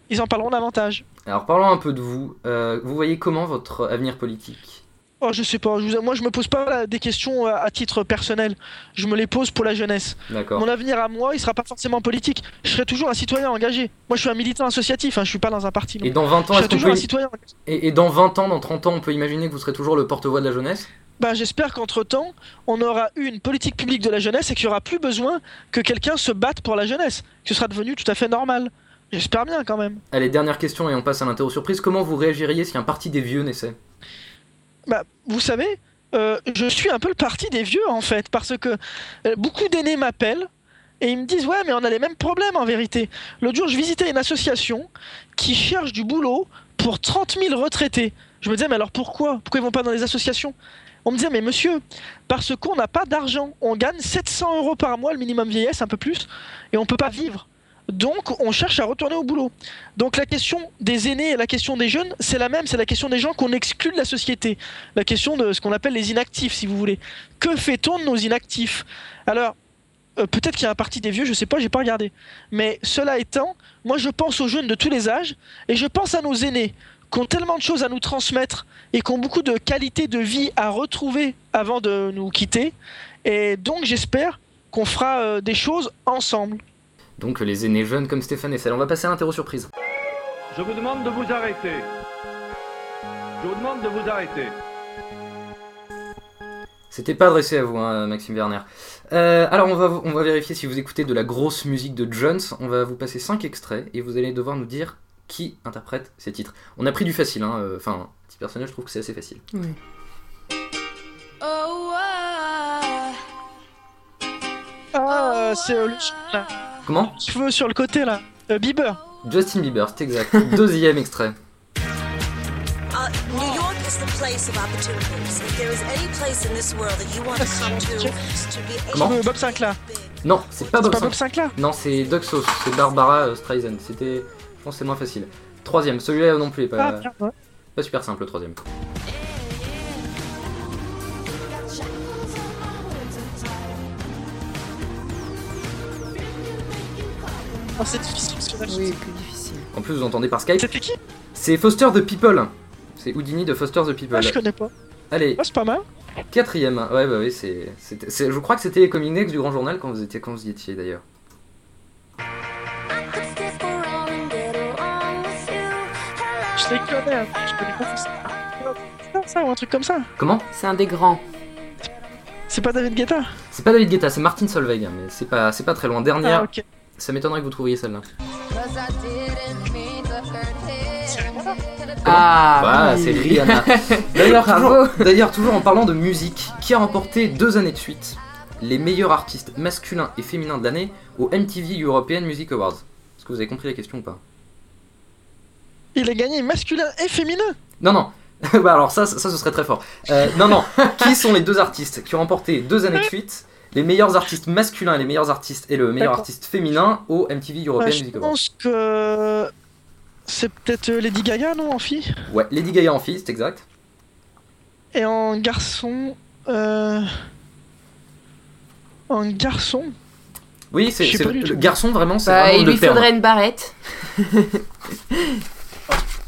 ils en parleront davantage. Alors parlons un peu de vous. Euh, vous voyez comment votre avenir politique? Oh, je sais pas. je vous- moi, je me pose pas là, des questions euh, à titre personnel. Je me les pose pour la jeunesse. Mon avenir à moi, il sera pas forcément politique. Je serai toujours un citoyen engagé. Moi, je suis un militant associatif. Hein, je suis pas dans un parti. Et dans 20 ans, je est-ce serai qu'on toujours peut... un citoyen. engagé. Et, et dans 20 ans, dans 30 ans, on peut imaginer que vous serez toujours le porte-voix de la jeunesse? Ben, j'espère qu'entre temps, on aura eu une politique publique de la jeunesse et qu'il y aura plus besoin que quelqu'un se batte pour la jeunesse. Que ce sera devenu tout à fait normal. J'espère bien quand même. Allez, dernière question et on passe à l'interro surprise. Comment vous réagiriez si un parti des vieux naissait? Bah, vous savez, euh, je suis un peu le parti des vieux en fait, parce que euh, beaucoup d'aînés m'appellent et ils me disent ouais mais on a les mêmes problèmes en vérité. L'autre jour je visitais une association qui cherche du boulot pour 30 000 retraités. Je me disais mais alors pourquoi? Pourquoi ils vont pas dans les associations? On me disait mais monsieur, parce qu'on n'a pas d'argent, on gagne 700 euros par mois le minimum vieillesse, un peu plus, et on peut pas vivre. Donc on cherche à retourner au boulot. Donc la question des aînés et la question des jeunes, c'est la même, c'est la question des gens qu'on exclut de la société la question de ce qu'on appelle les inactifs, si vous voulez. Que fait-on de nos inactifs? Alors, euh, peut-être qu'il y a un parti des vieux, je sais pas, j'ai pas regardé. Mais cela étant, moi je pense aux jeunes de tous les âges et je pense à nos aînés qui ont tellement de choses à nous transmettre et qui ont beaucoup de qualités de vie à retrouver avant de nous quitter. Et donc j'espère qu'on fera euh, des choses ensemble. Donc les aînés jeunes comme Stéphane Essel. On va passer à l'interro surprise. Je vous demande de vous arrêter. Je vous demande de vous arrêter. C'était pas adressé à vous, hein, Maxime Werner. Euh, alors on va, on va vérifier si vous écoutez de la grosse musique de Jones. On va vous passer 5 extraits et vous allez devoir nous dire qui interprète ces titres. On a pris du facile, hein, euh, enfin, petit personnage, je trouve que c'est assez facile. Ah, euh, c'est Comment cheveux sur le côté là. Euh, Bieber. Justin Bieber, c'est exact. <laughs> Deuxième extrait. Uh, New York is the place of opportunities. If there is any place in this world that you want to come to, to be able Comment Cheveux Bob Sinclair. Non, c'est pas Bob pas Bob Sinclair. Non, c'est Doug Sauce, c'est Barbara euh, Streisand. C'était, je pense, que c'est moins facile. Troisième, celui-là non plus, est Ah, pas, bien, ouais. pas super simple le troisième. Oh, c'est difficile celui-là. Oui, plus difficile. En plus, vous entendez par Skype. C'était qui? C'est Foster the People. C'est Houdini de Foster the People. Ah, je connais pas. Allez, Ah, c'est pas mal. quatrième. Ouais, bah oui, c'est, je crois que c'était les Cominex du Grand Journal quand vous étiez, quand vous y étiez d'ailleurs. Je les connais, hein. je connais pas ça. Ça, ça, ou un truc comme ça. Comment? C'est un des grands. C'est pas David Guetta? C'est pas David Guetta, c'est Martin Solveig, hein, mais c'est pas, c'est pas très loin. Dernière, Ah, ok. Ça m'étonnerait que vous trouviez celle-là. Ah, Bah, oui. c'est Rihanna. <laughs> D'ailleurs, Bravo. toujours, d'ailleurs, toujours en parlant de musique, qui a remporté deux années de suite les meilleurs artistes masculins et féminins de l'année au MTV European Music Awards Est-ce que vous avez compris la question ou pas? Il a gagné masculin et féminin. Non, non, <laughs> bah alors ça, ça, ce serait très fort. Euh, non, non. <laughs> qui sont les deux artistes qui ont remporté deux années de suite les meilleurs artistes masculins et les meilleurs artistes et le meilleur artiste féminin au MTV European je Music Awards pense que c'est peut-être euh, Lady Gaga, non, en fille? Ouais, Lady Gaga en fille, c'est exact. Et en garçon. euh, En garçon? Oui, c'est le tout. garçon vraiment, c'est Bah, il lui terme. faudrait une barrette.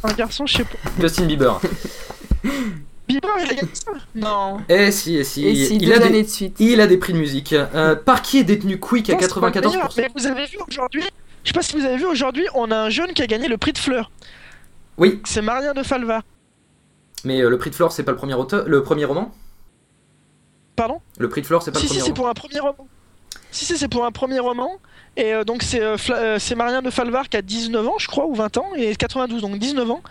Un garçon, je sais pas. Justin Bieber. <laughs> Bieber, il a gagné ça Non. Eh si, eh si, Et si, il, deux a années des, de suite. il a des prix de musique. Euh, par qui est détenu Quick à Non, c'est pas le meilleur, 94% Mais vous avez vu aujourd'hui Je sais pas si vous avez vu aujourd'hui, on a un jeune qui a gagné le prix de fleurs. Oui, C'est Marien de Falva. mais euh, le prix de Flore, c'est pas le premier auteur, le premier roman? Pardon? Le prix de Flore, c'est pas Si, le si, premier c'est roman pour un premier roman. Si, si, c'est pour un premier roman. Et euh, donc, c'est euh, euh, c'est Marien de Falvar qui a 19 ans, je crois, ou 20 ans, et 92, donc 19 ans,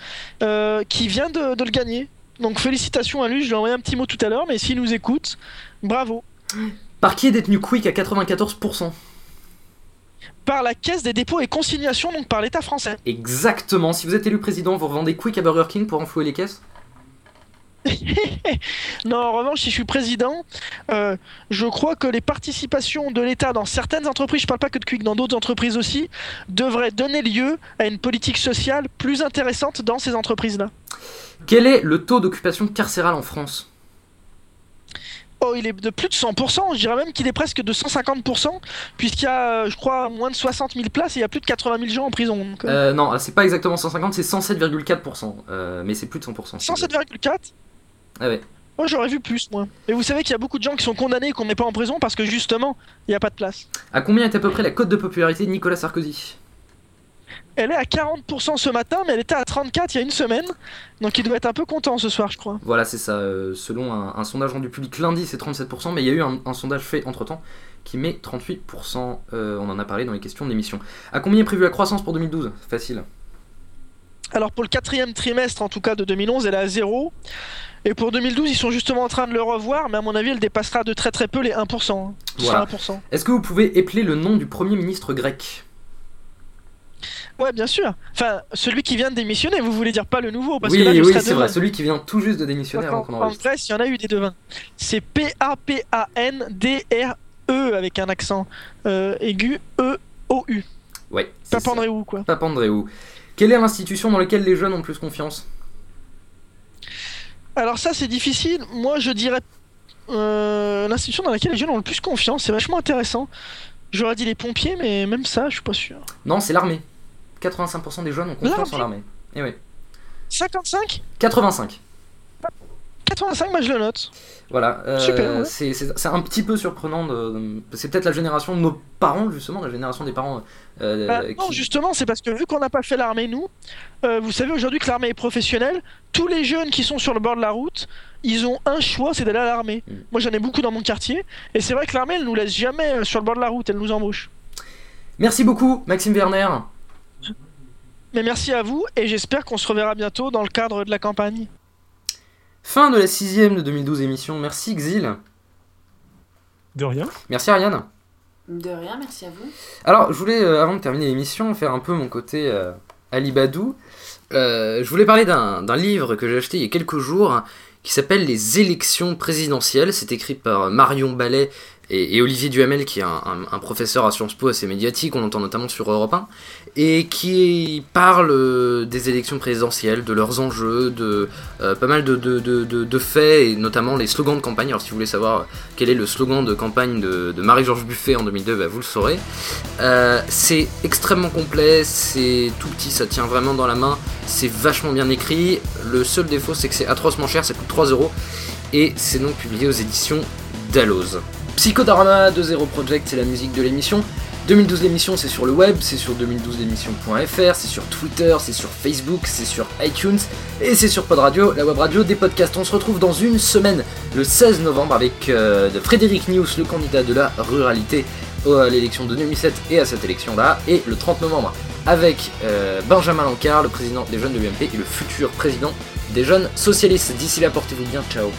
euh, qui vient de, de le gagner. Donc, félicitations à lui. Je lui ai envoyé un petit mot tout à l'heure, mais s'il nous écoute, bravo. Par qui est détenu Quick à 94% Par la Caisse des dépôts et consignations, donc par l'État français. Exactement. Si vous êtes élu président, vous revendez Quick à Burger King pour enflouer les caisses? <laughs> Non, en revanche, si je suis président, euh, je crois que les participations de l'État dans certaines entreprises, je parle pas que de Quick, dans d'autres entreprises aussi, devraient donner lieu à une politique sociale plus intéressante dans ces entreprises-là. Quel est le taux d'occupation carcérale en France? Oh, il est de plus de 100%, je dirais même qu'il est presque de 150%, puisqu'il y a, euh, je crois, moins de 60 000 places et il y a plus de 80 000 gens en prison. donc, euh, euh, Non, c'est pas exactement 150, c'est 107,4%. Euh, mais c'est plus de 100%. si vous voulez. 107,4 Ah ouais. Moi j'aurais vu plus, moi. Et vous savez qu'il y a beaucoup de gens qui sont condamnés et qu'on met pas en prison parce que justement, il n'y a pas de place. À combien est à peu près la cote de popularité de Nicolas Sarkozy? Elle est à 40% ce matin, mais elle était à 34 il y a une semaine. Donc il doit être un peu content ce soir, je crois. Voilà, c'est ça. euh, selon un, un sondage rendu public lundi, c'est 37%, mais il y a eu un, un sondage fait entre temps qui met 38%. euh, on en a parlé dans les questions de l'émission. À combien est prévue la croissance pour 2012 Facile. Alors pour le quatrième trimestre, en tout cas de 2011, elle est à 0. Et pour 2012, ils sont justement en train de le revoir, mais à mon avis, elle dépassera de très très peu les 1%. hein. Ce sera Voilà. 1%. Est-ce que vous pouvez épeler le nom du premier ministre grec? Ouais, bien sûr. Enfin, celui qui vient de démissionner, vous voulez dire pas le nouveau parce Oui, que là, je oui, c'est devin. vrai, celui qui vient tout juste de démissionner avant En, qu'on en enregistre. Grèce, il y en a eu des devins. C'est P-A-P-A-N-D-R-E avec un accent euh, aigu E-O-U. Ouais. c'est ça. Papandréou, quoi. Papandréou. Quelle est l'institution dans laquelle les jeunes ont le plus confiance? Alors ça, c'est difficile. Moi, je dirais euh, l'institution dans laquelle les jeunes ont le plus confiance. C'est vachement intéressant. J'aurais dit les pompiers, mais même ça, je suis pas sûr. Non, c'est l'armée. 85% des jeunes ont confiance en l'armée. Eh oui. 55 85. 85, moi je le note. Voilà, euh, Super, ouais. c'est c'est- c'est un petit peu surprenant. De, c'est peut-être la génération de nos parents, justement, la génération des parents. euh, Bah, qui- Non, justement, c'est parce que vu qu'on n'a pas fait l'armée, nous, euh, vous savez aujourd'hui que l'armée est professionnelle, tous les jeunes qui sont sur le bord de la route, ils ont un choix, c'est d'aller à l'armée. Mm. Moi j'en ai beaucoup dans mon quartier, et c'est vrai que l'armée, elle nous laisse jamais sur le bord de la route, elle nous embauche. Merci beaucoup, Maxime Werner. Mais merci à vous, et j'espère qu'on se reverra bientôt dans le cadre de la campagne. Fin de la sixième de 2012 émission. Merci Xil. De rien. Merci Ariane. De rien, merci à vous. Alors, je voulais, euh, avant de terminer l'émission, faire un peu mon côté euh, Alibadou. Euh, je voulais parler d'un d'un livre que j'ai acheté il y a quelques jours qui s'appelle Les élections présidentielles. C'est écrit par Marion Ballet et, Olivier Duhamel, qui est un, professeur à Sciences Po assez médiatique, on l'entend notamment sur Europe 1, et qui parle euh, des élections présidentielles, de leurs enjeux, de euh, pas mal de, faits, et notamment les slogans de campagne. Alors, si vous voulez savoir quel est le slogan de campagne de, de Marie-Georges Buffet en 2002, bah, vous le saurez. Euh, c'est extrêmement complet, c'est tout petit, ça tient vraiment dans la main, c'est vachement bien écrit. Le seul défaut, c'est que c'est atrocement cher, ça coûte 3 euros, et c'est donc publié aux éditions Dalloz. Psychodrama de Zero Project, c'est la musique de l'émission. 2012 l'émission, c'est sur le web, c'est sur 2012l'émission.fr, c'est sur Twitter, c'est sur Facebook, c'est sur iTunes et c'est sur Pod Radio, la web radio des podcasts. On se retrouve dans une semaine, le 16 novembre, avec euh, Frédéric News, le candidat de la ruralité à l'élection de 2007 et à cette élection-là, et le 30 novembre avec euh, Benjamin Lancard, le président des jeunes de l'UMP et le futur président des jeunes socialistes. D'ici là, portez-vous bien, ciao